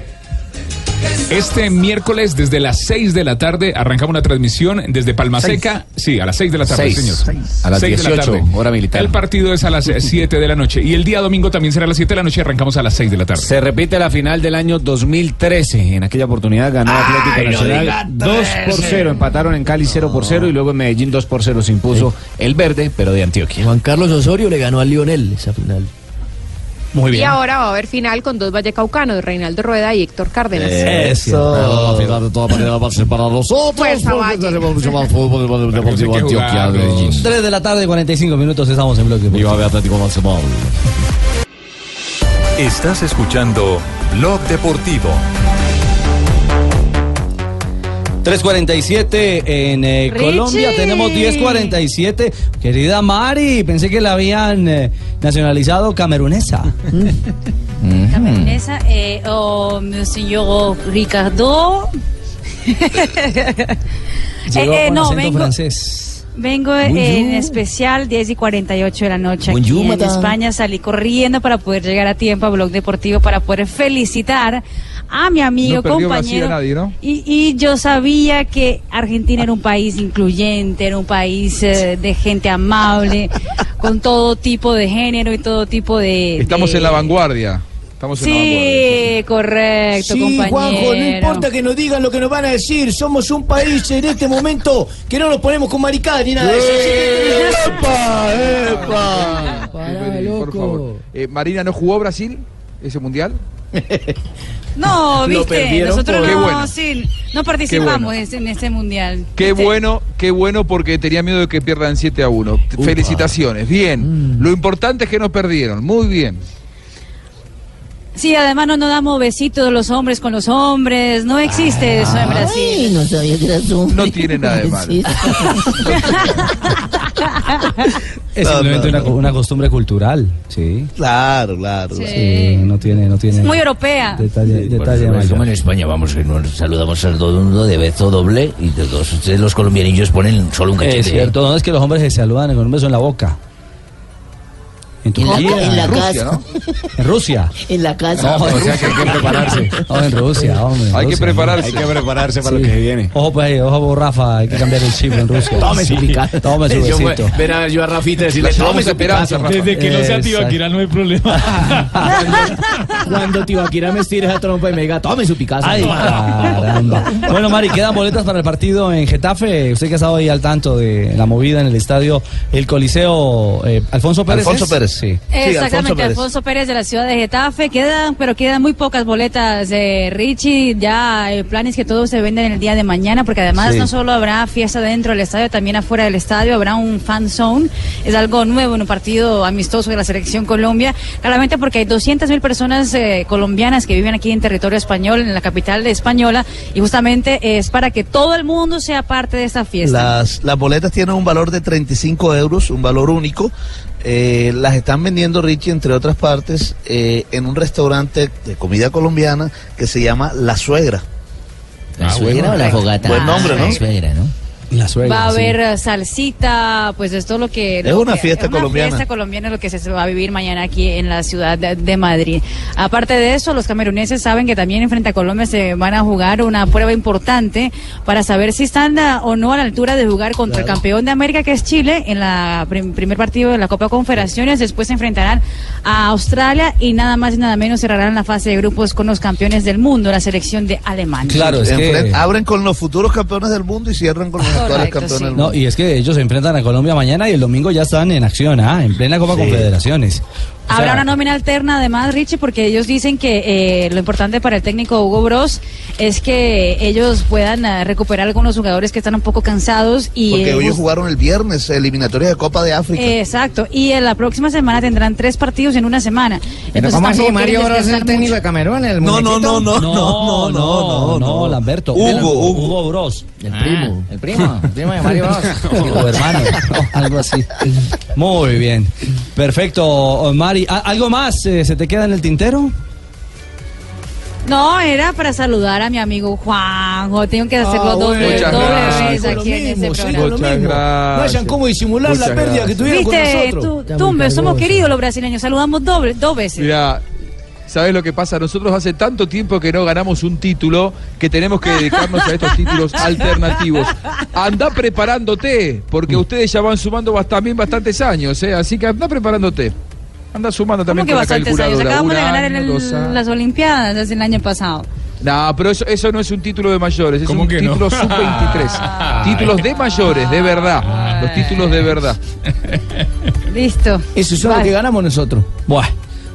S26: Este miércoles desde las 6 de la tarde arrancamos una transmisión desde Palma Seca. Sí, a las 6 de la tarde,
S15: Seis.
S26: señor.
S15: A las
S26: 6 de la
S15: 18,
S26: tarde.
S15: hora militar.
S26: El partido es a las 7 de la noche y el día domingo también será a las 7 de la noche y arrancamos a las 6 de la tarde.
S15: Se repite la final del año 2013. En aquella oportunidad ganó Atlético Nacional
S26: diga
S15: 2 por 0. Empataron en Cali 0 por 0 y luego en Medellín 2 por 0 se impuso el verde, pero de Antioquia.
S14: Juan Carlos Osorio le ganó a Lionel esa final.
S15: Muy
S13: Y ahora va a haber final con dos vallecaucanos, Reinaldo Rueda y Héctor Cárdenas.
S21: Eso. La final de todas maneras va a ser para nosotros.
S13: Valle.
S21: tenemos mucho más fútbol del Deportivo Antioquia. Medellín.
S9: 3 de la tarde, 45 minutos, estamos en bloque.
S21: Viva de Atlético Nacional.
S1: Estás escuchando Blog Deportivo.
S9: 3.47 en eh. Colombia, tenemos 10.47. Querida Mari, pensé que la habían eh, nacionalizado camerunesa. [laughs]
S32: Camerunesa, eh, oh, señor Ricardo. [laughs]
S9: Llegó con
S32: no, vengo,
S9: francés.
S32: vengo
S9: Bonjour.
S32: en especial 10 y 48 de la noche aquí en. España. Salí corriendo para poder llegar a tiempo a Blog Deportivo para poder felicitar a mi amigo,
S27: No
S32: compañero.
S27: a nadie, ¿no?
S32: Y, y yo sabía que Argentina era un país incluyente, era un país eh, de gente amable, [laughs] con todo tipo de género y todo tipo de...
S27: Estamos
S32: de-
S27: en la vanguardia. Estamos en la vanguardia.
S32: Sí, correcto,
S23: Sí,
S32: compañero.
S23: Juanjo, no importa que nos digan lo que nos van a decir, somos un país en este momento que no nos ponemos con maricadas ni nada de eso.
S27: ¡Epa! ¡Epa! Por favor. Eh, Marina, ¿no jugó Brasil ese mundial? [laughs]
S32: No, viste, nosotros
S27: por-
S32: no,
S27: Qué bueno.
S32: sí, no participamos
S27: bueno.
S32: en, este mundial.
S27: Qué
S32: ¿viste?
S27: bueno, qué bueno porque tenía miedo de que pierdan 7 a 1. Felicitaciones, bien. Lo importante es que no perdieron, muy bien.
S32: Sí, además no nos damos besitos los hombres con los hombres, no existe eso en Brasil.
S12: no sabía que eras un...
S27: No tiene nada de malo. [laughs] [laughs] [laughs]
S9: Es
S10: No,
S9: simplemente
S10: no,
S9: una, una costumbre cultural, sí.
S10: Claro, claro.
S32: Sí.
S9: Sí, no tiene, no tiene.
S32: Muy europea.
S9: Detalle, mayor.
S21: como en España, vamos, que nos saludamos a todo el mundo de beso doble y de todos ustedes los colombianillos ponen solo un cachete.
S9: Es cierto, no es que los hombres se saludan con un beso en la boca. En
S12: En la, en la
S27: Rusia,
S12: casa.
S27: ¿no? [laughs]
S9: en Rusia.
S12: En la casa.
S9: No,
S15: O sea que hay que [laughs] prepararse.
S9: No, en Rusia, hombre. en
S27: Hay que prepararse.
S15: Hay que prepararse para
S9: Sí.
S15: lo que viene.
S9: Ojo, pues, ojo, Rafa, hay que cambiar el chip en Rusia.
S21: Tome su picante.
S9: Tome su
S21: Yo,
S9: besito.
S21: Ven a ver yo a Rafita y decirle,
S27: La
S21: tome su
S27: esperanza,
S21: picante.
S27: Rafa.
S5: Desde que no sea. Tibaquirá no hay problema.
S21: Cuando Tibaquira me estire esa trompa y me diga, tome su picazo.
S9: Ay, caramba. Bueno, Mari, quedan boletas para el partido en Getafe. Usted que ha estado ahí al tanto de la movida en el estadio El Coliseo eh, Alfonso Pérez.
S10: Alfonso
S9: ¿es?
S10: Pérez.
S9: Sí.
S32: Exactamente, Alfonso Pérez. de la ciudad de Getafe. Quedan, pero quedan muy pocas boletas, eh, Richie. Ya el plan es que todo se venda en el día de mañana, porque además
S33: Sí.
S32: no solo habrá fiesta dentro del estadio, también afuera del estadio habrá un fan zone. Es algo nuevo en un partido amistoso de la selección Colombia. Claramente porque hay 200 mil personas eh, colombianas que viven aquí en territorio español, en la capital de española, y justamente es para que todo el mundo sea parte de esta fiesta.
S10: Las, las boletas tienen un valor de 35 euros, un valor único. Eh, las están vendiendo Richie, entre otras partes, eh, en un restaurante de comida colombiana que se llama La Suegra.
S12: ¿La suegra o la fogata?
S10: Buen nombre, ¿no?
S12: La suegra, ¿no?
S9: La suegra.
S32: Va a haber salsita, pues es todo lo que...
S10: Es
S32: lo
S10: una
S32: que-
S10: fiesta
S32: es una
S10: colombiana.
S32: fiesta colombiana lo que se va a vivir mañana aquí en la ciudad de, de Madrid. Aparte de eso, los cameruneses saben que también en frente a Colombia se van a jugar una prueba importante para saber si están o no a la altura de jugar contra el campeón de América que es Chile en la prim- primer partido de la Copa Confederaciones. Después se enfrentarán a Australia y nada más y nada menos cerrarán la fase de grupos con los campeones del mundo, la selección de Alemania.
S10: Enfren- Abren con los futuros campeones del mundo y cierran con los actuales campeones.
S9: No, y es que ellos se enfrentan a Colombia mañana y el domingo ya están en acción, ¿ah? en plena Copa
S10: Sí.
S9: Confederaciones.
S32: Habrá
S9: sea,
S32: una nómina alterna además, Richie, porque ellos dicen que eh, lo importante para el técnico Hugo Bros es que ellos puedan eh, recuperar algunos jugadores que están un poco cansados y
S10: Porque
S32: eh,
S10: ellos jugaron el viernes eliminatorias de Copa de África.
S32: Eh, Exacto, y en la próxima semana tendrán tres partidos en una semana. Entonces,
S6: ¿cómo así? Mario Bros es el técnico
S32: mucho.
S6: de Camerún, el
S10: No, no, no, no,
S9: no, no, no, no, Lamberto.
S10: Hugo,
S9: Hugo,
S10: Hugo.
S9: Hugo Bros.
S6: El primo. El primo, el primo de Mario Bros. [laughs]
S9: O hermano, algo así. Muy bien. Perfecto, Mari. ¿a- ¿Algo más eh, se te queda en el tintero?
S32: No, era para saludar a mi amigo Juanjo. Tengo que hacerlo
S23: Ah, Con lo
S32: aquí en
S23: mismo,
S32: este programa.
S23: con
S27: Muchas gracias.
S23: hayan cómo disimular la pérdida que tuvieron con
S32: Viste,
S23: nosotros.
S32: tú,
S23: muy
S32: somos queridos los brasileños, saludamos doble, dos veces.
S27: Mira, ¿sabes lo que pasa? Nosotros hace tanto tiempo que no ganamos un título que tenemos que dedicarnos a estos [laughs] títulos alternativos. Anda preparándote, porque ustedes ya van sumando bast- también bastantes años, ¿eh? Así que anda preparándote. Anda sumando
S32: ¿Cómo
S27: también
S32: que
S27: con la
S32: bastantes años?
S27: calculadora.
S32: Acabamos de ganar en
S27: año,
S32: el-
S27: dos años.
S32: las Olimpiadas desde el año pasado.
S27: No, pero eso, eso no es un título de mayores, es
S26: ¿Cómo
S27: un
S26: que no?
S27: título sub-23. [laughs] Títulos de mayores, de verdad. Los títulos de verdad.
S32: Listo.
S23: Eso es lo
S32: Vale.
S23: que ganamos nosotros.
S9: Bueno,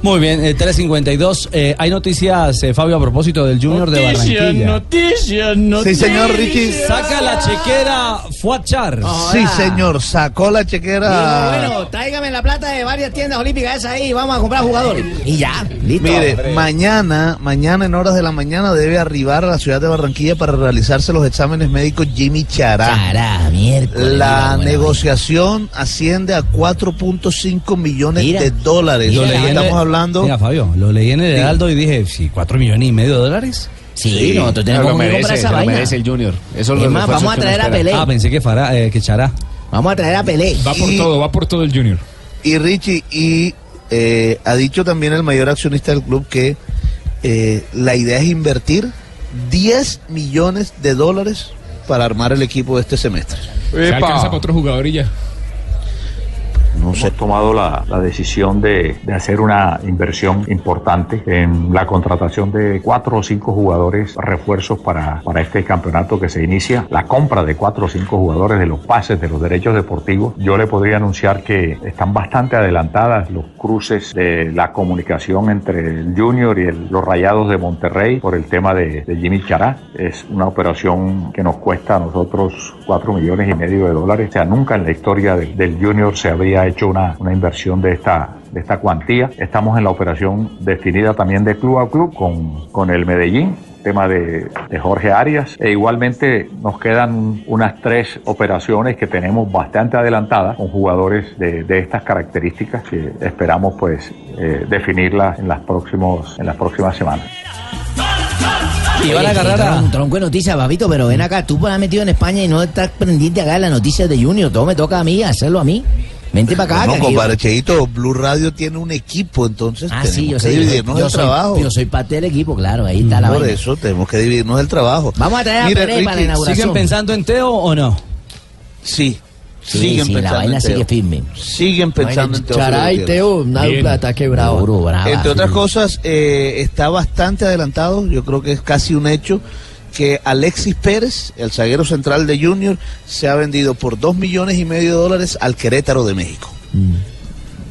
S9: muy bien, eh, 352. Eh, hay noticias, eh, Fabio, a propósito del Junior de Barranquilla.
S23: noticias, noticias.
S10: Sí, señor Richie.
S9: Saca la chequera Fuachar.
S10: Sí, señor, sacó la chequera.
S6: Digo, bueno, tráigame la plata de varias tiendas olímpicas esas ahí, vamos a comprar jugadores. Y ya, listo.
S10: Mire, mañana, mañana en horas de la mañana debe arribar a la ciudad de Barranquilla para realizarse los exámenes médicos Jimmy Chará.
S6: Chará, miércoles.
S10: La negociación asciende a 4.5 millones
S6: Mira.
S10: de dólares.
S9: Lo leí
S10: hablando.
S9: Mira, Fabio, lo leí en el. Heraldo y dije, sí, cuatro millones y medio de dólares.
S6: Sí,
S10: Sí.
S6: nosotros
S15: No,
S6: tenemos
S15: lo
S6: que comprar
S15: merece,
S6: esa
S15: lo
S6: vaina.
S15: merece el Junior. Eso
S6: Es más, vamos a traer a. Pelé.
S9: Ah, pensé que, Fará, eh, que Chará.
S6: Vamos a traer a Pelé.
S26: Va por
S10: Y-
S26: todo, va por todo el Junior.
S10: Y Richie, y eh, ha dicho también el mayor accionista del club que eh, la idea es invertir 10 millones de dólares para armar el equipo de este semestre.
S26: Se alcanza para otro jugador y ya.
S34: Hemos tomado la, decisión de, hacer una inversión importante en la contratación de cuatro o cinco jugadores refuerzos para, para este campeonato que se inicia. La compra de cuatro o cinco jugadores de los pases, de los derechos deportivos. Yo le podría anunciar que están bastante adelantadas los cruces de la comunicación entre el Junior y los Rayados de Monterrey por el tema de, Jimmy Chará. Es una operación que nos cuesta a nosotros cuatro millones y medio de dólares. O sea, nunca en la historia de- del Junior se habría hecho una, una inversión de esta, de esta cuantía. Estamos en la operación definida también de club a club con, con el Medellín tema de, de Jorge Arias e igualmente nos quedan unas tres operaciones que tenemos bastante adelantadas con jugadores de, de estas características que esperamos pues eh, definirlas en las próximos en las próximas semanas.
S6: Y van a agarrar a... Un tronco de noticias, babito, pero ven acá, tú has metido en España y no estás pendiente acá de las noticias de Junior. Todo me toca a mí, hacerlo a mí. Vente para acá.
S10: No, compadre Cheito, Blue Radio tiene un equipo, entonces
S6: Ah,
S10: tenemos
S6: sí, yo
S10: que
S6: sé.
S10: dividirnos
S6: yo
S10: el
S6: soy-
S10: trabajo.
S6: Yo soy parte del equipo, claro, ahí está la
S10: Por
S6: vaina.
S10: eso tenemos que dividirnos el trabajo.
S6: Vamos a traer a
S10: Mire,
S6: Pelé para la
S10: Ricky,
S6: inauguración.
S9: ¿Siguen pensando en Teo o no?
S10: Sí.
S6: Sí,
S10: siguen
S6: sí, la
S10: pensando
S6: vaina
S10: en
S6: sigue
S10: Teo.
S6: firme.
S10: Siguen pensando en Teo.
S14: Chará y
S10: Gutiérrez.
S14: Teo, una dupla de ataque bravo.
S6: Duro, brava.
S10: Entre otras cosas, eh, está bastante adelantado, yo creo que es casi un hecho, que Alexis Pérez, el zaguero central de Junior, se ha vendido por dos millones y medio de dólares al Querétaro de México.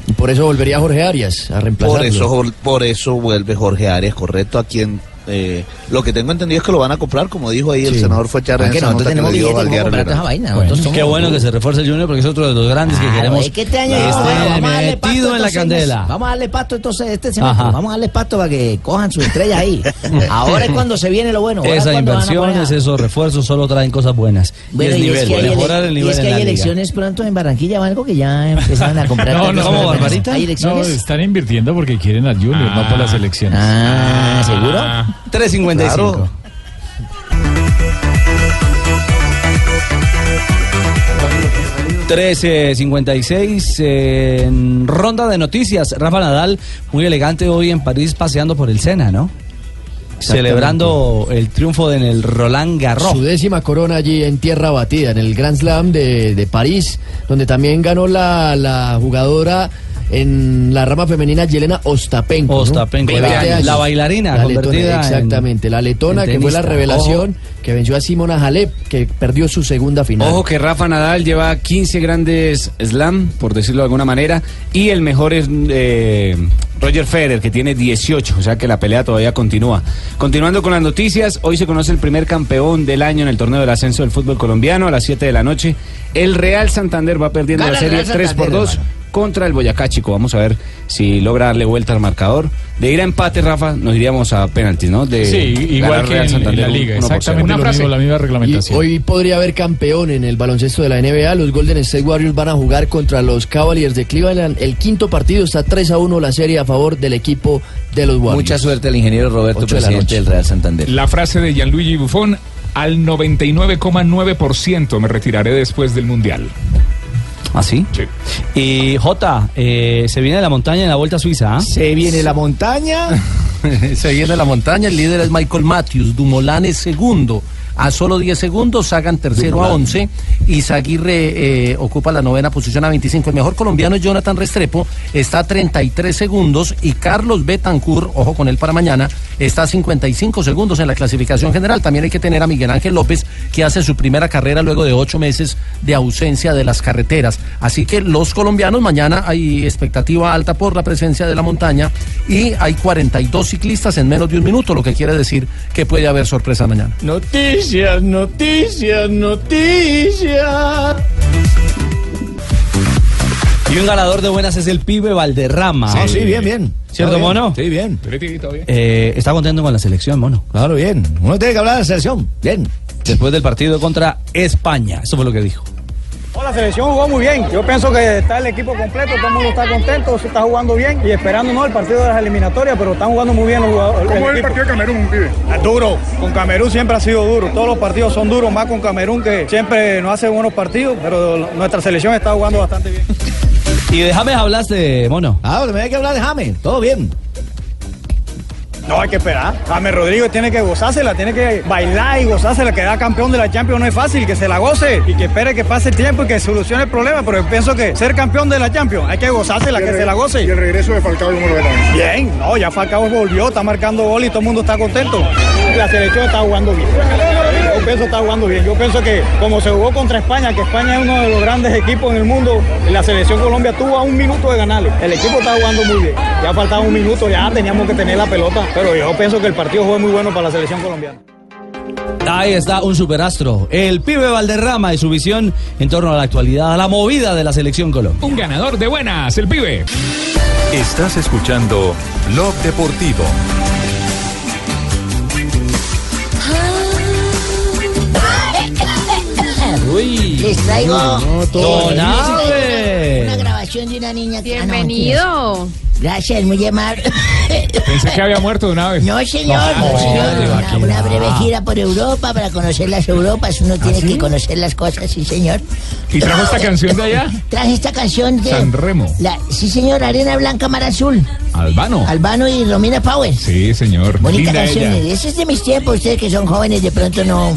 S14: Y por eso volvería Jorge Arias a reemplazarlo.
S10: Por eso, por eso vuelve Jorge Arias, correcto, a quien eh, lo que tengo entendido es que lo van a comprar, como dijo ahí el
S6: Sí.
S10: senador Fachar
S6: Ah, que nosotros
S10: que
S6: tenemos comprar toda esa
S10: Heraldo.
S6: vaina.
S9: Bueno,
S6: somos-
S9: qué bueno que se refuerce el Junior porque es otro de los grandes que
S6: Claro,
S9: queremos.
S6: es que este año vamos, a- vamos a darle pasto,
S9: metido en la
S6: entonces,
S9: candela.
S6: Vamos a darle pasto entonces este semestre.
S9: Ajá.
S6: Vamos a darle pasto para que cojan su estrella ahí. [laughs] Ahora es cuando se viene lo bueno. es
S9: Esas inversiones, esos refuerzos solo traen cosas buenas.
S6: Bueno,
S9: y es
S6: y es
S9: nivel,
S6: que hay, ele-
S9: mejorar el
S6: y
S9: nivel
S6: es que
S9: en
S6: hay
S9: liga.
S6: elecciones pronto en Barranquilla o algo que ya empiezan a comprar. [laughs]
S5: No, no. Barbarita.
S6: ¿Hay
S5: No, están invirtiendo porque quieren al Junior, no por las elecciones.
S6: Ah, ¿seguro?
S9: 355.
S10: Claro.
S9: Trece cincuenta y seis en ronda de noticias. Rafa Nadal, muy elegante hoy en París paseando por el Sena, ¿no? Celebrando el triunfo en el Roland Garros.
S14: Su décima corona allí en tierra batida, en el Grand Slam de, de París, donde también ganó la, la jugadora en la rama femenina Yelena Ostapenko.
S9: Ostapenko,
S14: 20
S9: la- bailarina
S14: La letona,
S9: en-
S14: exactamente, la letona que fue la revelación que venció a Simona Halep, que perdió su segunda final.
S15: Ojo que Rafa Nadal lleva 15 grandes slam, por decirlo de alguna manera, y el mejor es eh, Roger Federer, que tiene 18, o sea que la pelea todavía continúa. Continuando con las noticias, hoy se conoce el primer campeón del año en el torneo del ascenso del fútbol colombiano a las 7 de la noche. El Real Santander va perdiendo
S6: Gana
S15: la serie
S6: Real
S15: 3 por
S6: Santander,
S15: 2 contra el Boyacá Chico. Vamos a ver si logra darle vuelta al marcador. De ir a empate, Rafa, nos iríamos a penaltis, ¿no? De
S5: Sí, igual que
S15: Real
S5: en- en
S15: Santander
S5: la liga, exactamente
S15: cero.
S5: lo mismo, la misma reglamentación.
S14: Y hoy podría haber campeón en el baloncesto de la NBA. Los Golden State Warriors van a jugar contra los Cavaliers de Cleveland. El quinto partido está 3 a 1 la serie a favor del equipo de los Warriors.
S21: Mucha suerte al ingeniero Roberto,
S14: de la
S21: presidente
S14: noche.
S21: del Real Santander.
S26: La frase de Gianluigi Buffon, al 99,9% me retiraré después del Mundial.
S9: ¿Ah, sí?
S26: Sí.
S9: Y Jota, eh, se viene la montaña en la Vuelta a Suiza. ¿ah?
S21: Se viene la montaña. [laughs]
S17: Se viene la montaña, el líder es Michael Matthews, Dumoulin es segundo. A solo 10 segundos, Sagan tercero a 11 y Zaguirre eh, ocupa la novena posición a 25. El mejor colombiano es Jonathan Restrepo, está a 33 segundos y Carlos Betancourt, ojo con él para mañana, está a 55 segundos en la clasificación general. También hay que tener a Miguel Ángel López, que hace su primera carrera luego de ocho meses de ausencia de las carreteras. Así que los colombianos, mañana hay expectativa alta por la presencia de la montaña y hay 42 ciclistas en menos de un minuto, lo que quiere decir que puede haber sorpresa mañana.
S23: Noticias, noticias, noticias.
S9: Y un ganador de buenas es el pibe Valderrama.
S21: Ah, sí, bien, bien.
S9: ¿Cierto,
S21: bien,
S9: Mono?
S21: Sí, bien.
S9: Eh, está contento con la selección, Mono.
S21: Claro, bien. Uno tiene que hablar de la selección. Bien.
S9: Después del partido contra España. Eso fue lo que dijo.
S35: No, la selección jugó muy bien. Yo pienso que está el equipo completo, todo el mundo está contento, se está jugando bien y esperando no el partido de las eliminatorias, pero están jugando muy bien los jugadores.
S36: ¿Cómo es el partido de Camerún, pibe?
S35: Duro, con Camerún siempre ha sido duro. Todos los partidos son duros, más con Camerún que siempre nos hace buenos partidos, pero nuestra selección está jugando bastante bien. [laughs]
S9: Y de James hablaste, Mono.
S21: Ah, me hay que hablar de James. Todo bien.
S35: No hay que esperar. James Rodríguez tiene que gozársela, tiene que bailar y gozársela, que da campeón de la Champions no es fácil, que se la goce y que espere que pase el tiempo y que solucione el problema. Pero yo pienso que ser campeón de la Champions hay que gozársela, que se la goce.
S36: Y el regreso de Falcao, ¿cómo lo?
S35: Bien, no, ya Falcao volvió, está marcando gol y todo el mundo está contento. La selección está jugando bien. Yo pienso que está jugando bien. Yo pienso que como se jugó contra España, que España es uno de los grandes equipos en el mundo, la selección Colombia tuvo a un minuto de ganarle. El equipo está jugando muy bien. Ya faltaba un minuto, ya teníamos que tener la pelota. Pero yo pienso que el partido fue muy bueno para la selección colombiana.
S9: Ahí está un superastro, el pibe Valderrama y su visión en torno a la actualidad, a la movida de la selección Colombia.
S26: Un ganador de buenas, el pibe.
S1: Estás escuchando Blog Deportivo.
S12: Les traigo
S9: Don Abe.
S12: una grabación de una niña que... ah, no,
S13: Bienvenido.
S12: Gracias, muy amable.
S26: Pensé que había muerto de una vez.
S12: No, señor, no, señor. Una, una breve gira por Europa para conocer las Europas. Uno tiene que conocer las cosas, sí, señor.
S26: ¿Y trajo esta canción de allá? [laughs]
S12: Traje esta canción de...
S26: San Remo.
S12: La, sí, señor, Arena Blanca, Mar Azul.
S26: Albano.
S12: Albano y Romina Power.
S26: Sí, señor.
S12: Bonita
S26: Linda
S12: canción.
S26: ella.
S12: Eso es de mis tiempos. Ustedes que son jóvenes de pronto no...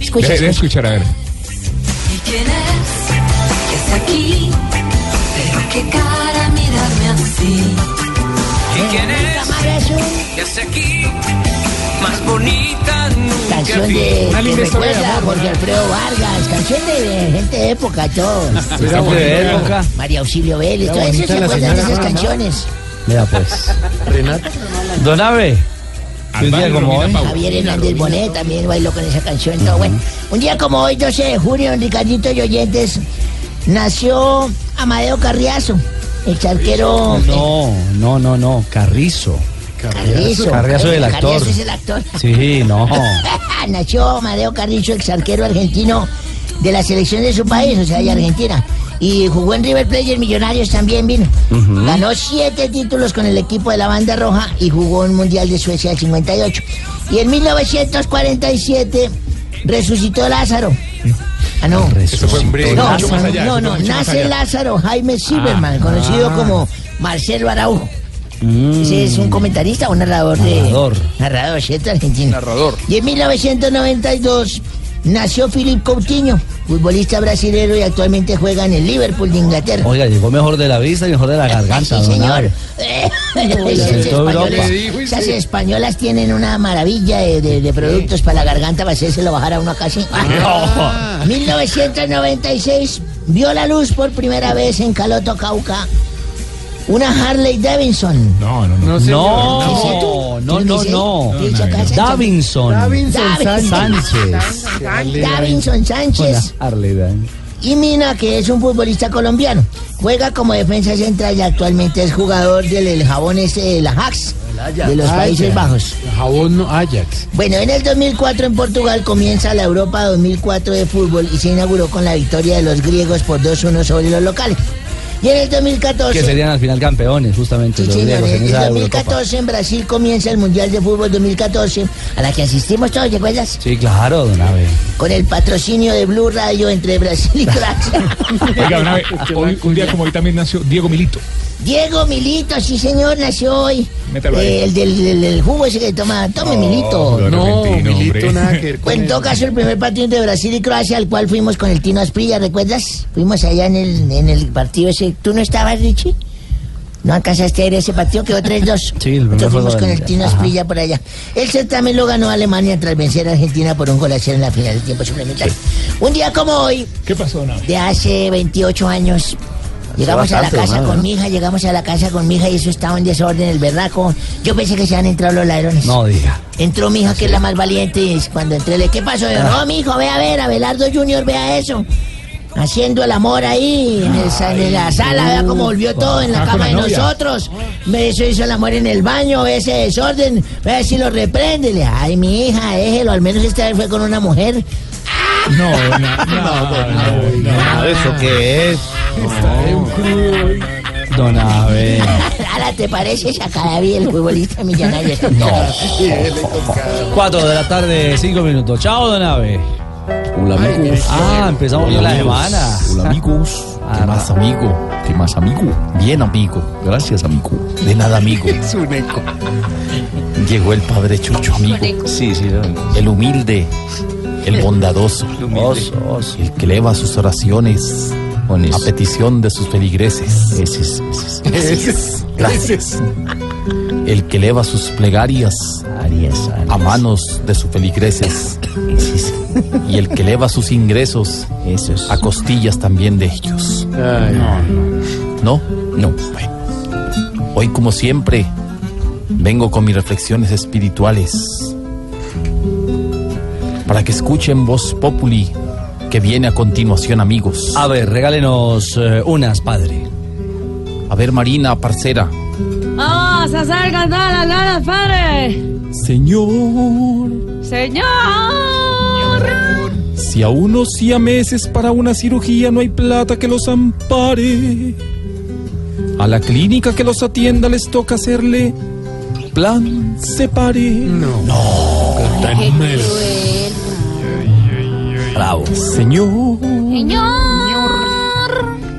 S12: Escucha.
S26: escuchar, a ver.
S33: ¿Quién es? ¿Qué está aquí? Pero qué cara mirarme así.
S12: ¿Y quién es?
S33: ¿Qué hace aquí? Más bonita nunca
S12: Canción
S33: vi.
S12: de
S33: Una
S12: que
S33: linda historia de
S12: recuerda a
S33: amor,
S12: Jorge. Alfredo Vargas, canción de gente de época, todo.
S9: De época.
S12: María Auxilio Vélez,
S9: bonita la
S12: acuerdan de
S9: señora,
S12: esas
S9: ¿no?
S12: canciones.
S9: Mira pues.
S14: Renata.
S9: Don Abe. Un día como hoy.
S12: Javier Hernández Bonet también bailó con esa canción, todo bueno. Un día como hoy, 12 de junio, en Ricardito y Oyentes, nació Amadeo Carriazo, el charquero.
S9: No, no, no, no. Carrizo.
S12: Carrizo.
S9: Carrizo es el actor.
S12: Carrizo es el actor.
S9: Sí, no. [laughs]
S12: Nació Amadeo Carrizo, ex arquero argentino de la selección de su país, o sea, de Argentina. Y jugó en River Plate y en Millonarios también vino. Ganó siete títulos con el equipo de la Banda Roja y jugó en Mundial de Suecia del 58. Y en 1947 resucitó Lázaro. Ah, no.
S26: Eso fue mucho
S12: No,
S26: más allá,
S12: no, no,
S26: mucho
S12: nace
S26: allá.
S12: Lázaro Jaime Silverman,
S26: Ah.
S12: conocido
S26: Ah.
S12: como Marcelo Araujo.
S9: Mm.
S12: Ese es un comentarista o narrador de.
S9: Narrador.
S12: Narrador, ¿cierto? Argentino.
S27: Narrador.
S12: Y en 1992 nació Philip Coutinho, futbolista brasileño y actualmente juega en el Liverpool de Inglaterra.
S9: Oiga, llegó mejor de la vista y mejor de la garganta,
S12: Sí, señor. Eh, esas, españolas, tienen una maravilla de, de- de productos para la garganta para hacérselo bajar a uno casi. 1996 vio la luz por primera vez en Caloto, Cauca. Una Harley Davidson.
S26: No, no,
S9: No, no, no, no, no.
S12: ¿Qué dice acá, Sánchez?
S9: Davinson.
S12: Davinson
S9: Sánchez.
S12: Davinson Sánchez.
S9: Davidson.
S12: Y Mina, que es un futbolista colombiano. Juega como defensa central y actualmente es jugador del el jabón ese de la Ajax, de los Países
S23: Ajax.
S12: Bajos.
S23: Jabón no Ajax.
S12: Bueno, en el 2004 en Portugal comienza la Europa 2004 de fútbol y se inauguró con la victoria de los griegos por 2-1 sobre los locales. Y en el 2014...
S9: Que serían al final campeones, justamente,
S12: Sí,
S9: los
S12: señor,
S9: griegos en
S12: el
S9: esa Eurocopa.
S12: 2014 en Brasil comienza el Mundial de Fútbol 2014, a la que asistimos todos, ¿te acuerdas?
S9: Sí, claro, don Abe.
S12: Con el patrocinio de Blue Radio entre Brasil y Croacia.
S26: Oiga, vez, [laughs] hoy- un día como hoy también nació Diego Milito.
S12: Diego Milito, sí señor, nació hoy.
S26: Métalo ahí.
S12: Eh, el del, del- del jugo ese que toma. Tome Milito.
S23: No, Milito nada que ver [laughs] con
S12: Bueno, en todo caso, el primer partido entre Brasil y Croacia, al cual fuimos con el Tino Asprilla, ¿recuerdas? Fuimos allá en el, en el partido ese. ¿Tú no estabas, Richie? ¿No alcanzaste a ir a ese partido? Quedó 3-2. [laughs]
S9: Sí, el
S12: fuimos con el Tino. Asprilla por allá. El certamen lo ganó Alemania tras vencer a Argentina por un gol a cero en la final del tiempo suplementario. Un día como hoy,
S26: ¿Qué pasó, Nave?
S12: de hace 28 años. Llegamos a la casa
S23: ¿no?
S12: con mi hija, llegamos a la casa con mi hija y eso estaba en desorden, el berraco. Yo pensé que se han entrado los ladrones.
S9: No diga.
S12: Entró mi hija, que es la más valiente, y cuando entré le, ¿qué pasó? Yo,
S9: Ah.
S12: no, mi hijo, ve a ver, Abelardo Junior, vea eso. Haciendo el amor ahí, en, el sa- en la sala, vea cómo volvió todo en la
S26: Ah,
S12: cama de nosotros. Eso hizo el amor en el baño, ve ese desorden, vea si lo reprende. Le, Ay, mi hija, déjelo, al menos esta vez fue con una mujer.
S26: No, no, no, no,
S10: ¿Eso qué es?
S9: Don Abe.
S12: Ahora te pareces a Cadavid, el futbolista millonario. No.
S9: Cuatro de la tarde, cinco minutos. Chao, don Abe.
S37: Hola amigos.
S9: Ah, empezamos bien la semana.
S37: Hola amigos. ¿Qué
S9: Ah,
S37: más amigo? ¿Qué más amigo? Bien amigo. Gracias amigo. De nada amigo. [laughs]
S23: Es un eco.
S37: Llegó el padre Chucho amigo.
S9: Sí, sí.
S37: El humilde. El bondadoso. El que eleva sus oraciones a petición de sus feligreses.
S23: Ese es.
S37: Gracias. El que eleva sus plegarias a manos de sus feligreses. Y el que eleva sus ingresos a costillas también de ellos.
S23: Ay,
S37: ¿No? No. Bueno. Hoy, como siempre, vengo con mis reflexiones espirituales. Para que escuchen Voz Populi, que viene a continuación, amigos.
S9: A ver, regálenos eh, unas, padre.
S37: A ver, Marina, parcera.
S32: ¡Ah! ¡Se acercan todas las ganas, padre!
S37: Señor,
S32: ¡Señor!
S37: si a unos siameses para una cirugía no hay plata que los ampare, a la clínica que los atienda les toca hacerle plan separe. No.
S9: Bravo.
S37: Señor,
S32: ¡Señor!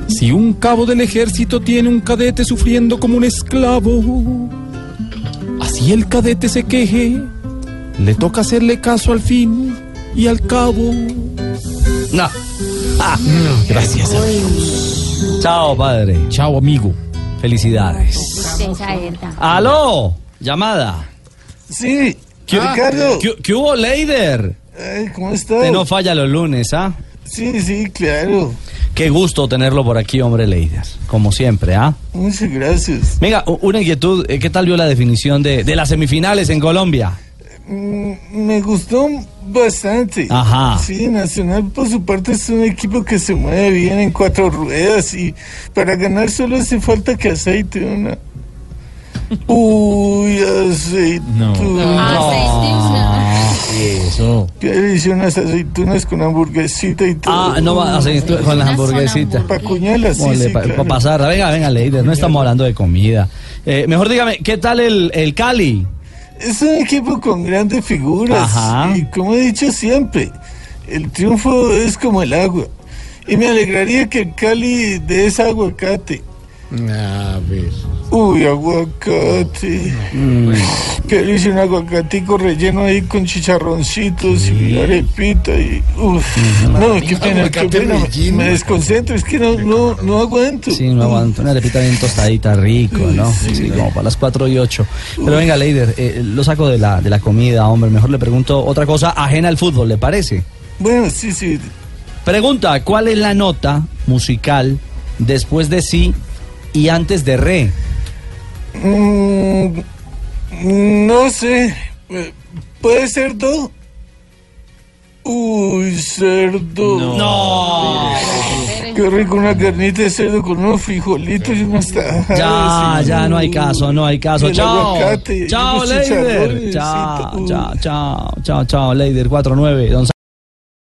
S37: si un cabo del ejército tiene un cadete sufriendo como un esclavo, así el cadete se queje, le toca hacerle caso al fin y al cabo.
S9: No. Ah.
S37: Gracias, amigos.
S9: Chao, padre.
S37: Chao, amigo.
S9: Felicidades. ¡Aló! Llamada.
S10: Sí,
S9: ¿Qué,
S10: Ricardo.
S9: ¿qué, qué hubo, Leider?
S10: Ay, ¿Cómo estás?
S9: Usted no falla los lunes, ¿ah?
S10: Sí, sí, claro.
S9: Qué gusto tenerlo por aquí, hombre Leider. Como siempre, ¿ah?
S10: Muchas gracias.
S9: Venga, una inquietud. eh, ¿Qué tal vio la definición de, de las semifinales en Colombia?
S10: Mm, Me gustó bastante.
S9: Ajá.
S10: Sí, Nacional por su parte es un equipo que se mueve bien en cuatro ruedas y para ganar solo hace falta que aceite una. Uy, aceituna.
S23: Eso.
S10: Qué delicia unas aceitunas con hamburguesita y todo.
S9: Ah, no va a hacer esto con las hamburguesitas.
S10: Pa' cuñarlas, sí, sí,
S9: pa-
S10: claro.
S9: pa' pasarla. Venga, venga, Leider. No estamos hablando de comida. Eh, mejor dígame, ¿qué tal el, el Cali?
S10: Es un equipo con grandes figuras.
S9: Ajá.
S10: Y como he dicho siempre, el triunfo es como el agua. Y me alegraría que el Cali de ese aguacate.
S23: A ver.
S38: Uy, aguacate. Que dice un aguacatico relleno ahí con chicharroncitos y arepita y. Uf. No, qué pena, qué pena.
S23: relleno.
S38: Me desconcentro, es que no, no, no aguanto.
S9: Sí, no aguanto. Una arepita bien tostadita, rico, ¿no? Sí, como para las 4 y 8. Pero venga, Leider, eh, lo saco de la, de la comida, hombre. Mejor le pregunto otra cosa ajena al fútbol, ¿le parece?
S38: Bueno, sí, sí.
S9: Pregunta, ¿cuál es la nota musical después de sí y antes de re?
S38: Mm, no sé. Eh, ¿Puede ser todo? Uy, cerdo.
S9: No.
S38: Qué rico una carnita de cerdo con unos frijolitos y unas tajadas.
S9: Ya,
S38: y-
S9: ya, no hay caso, no hay caso. Chao.
S38: aguacate
S9: Chao, Leider. Chao, chao, chao, chao, chao, Leider 49. Don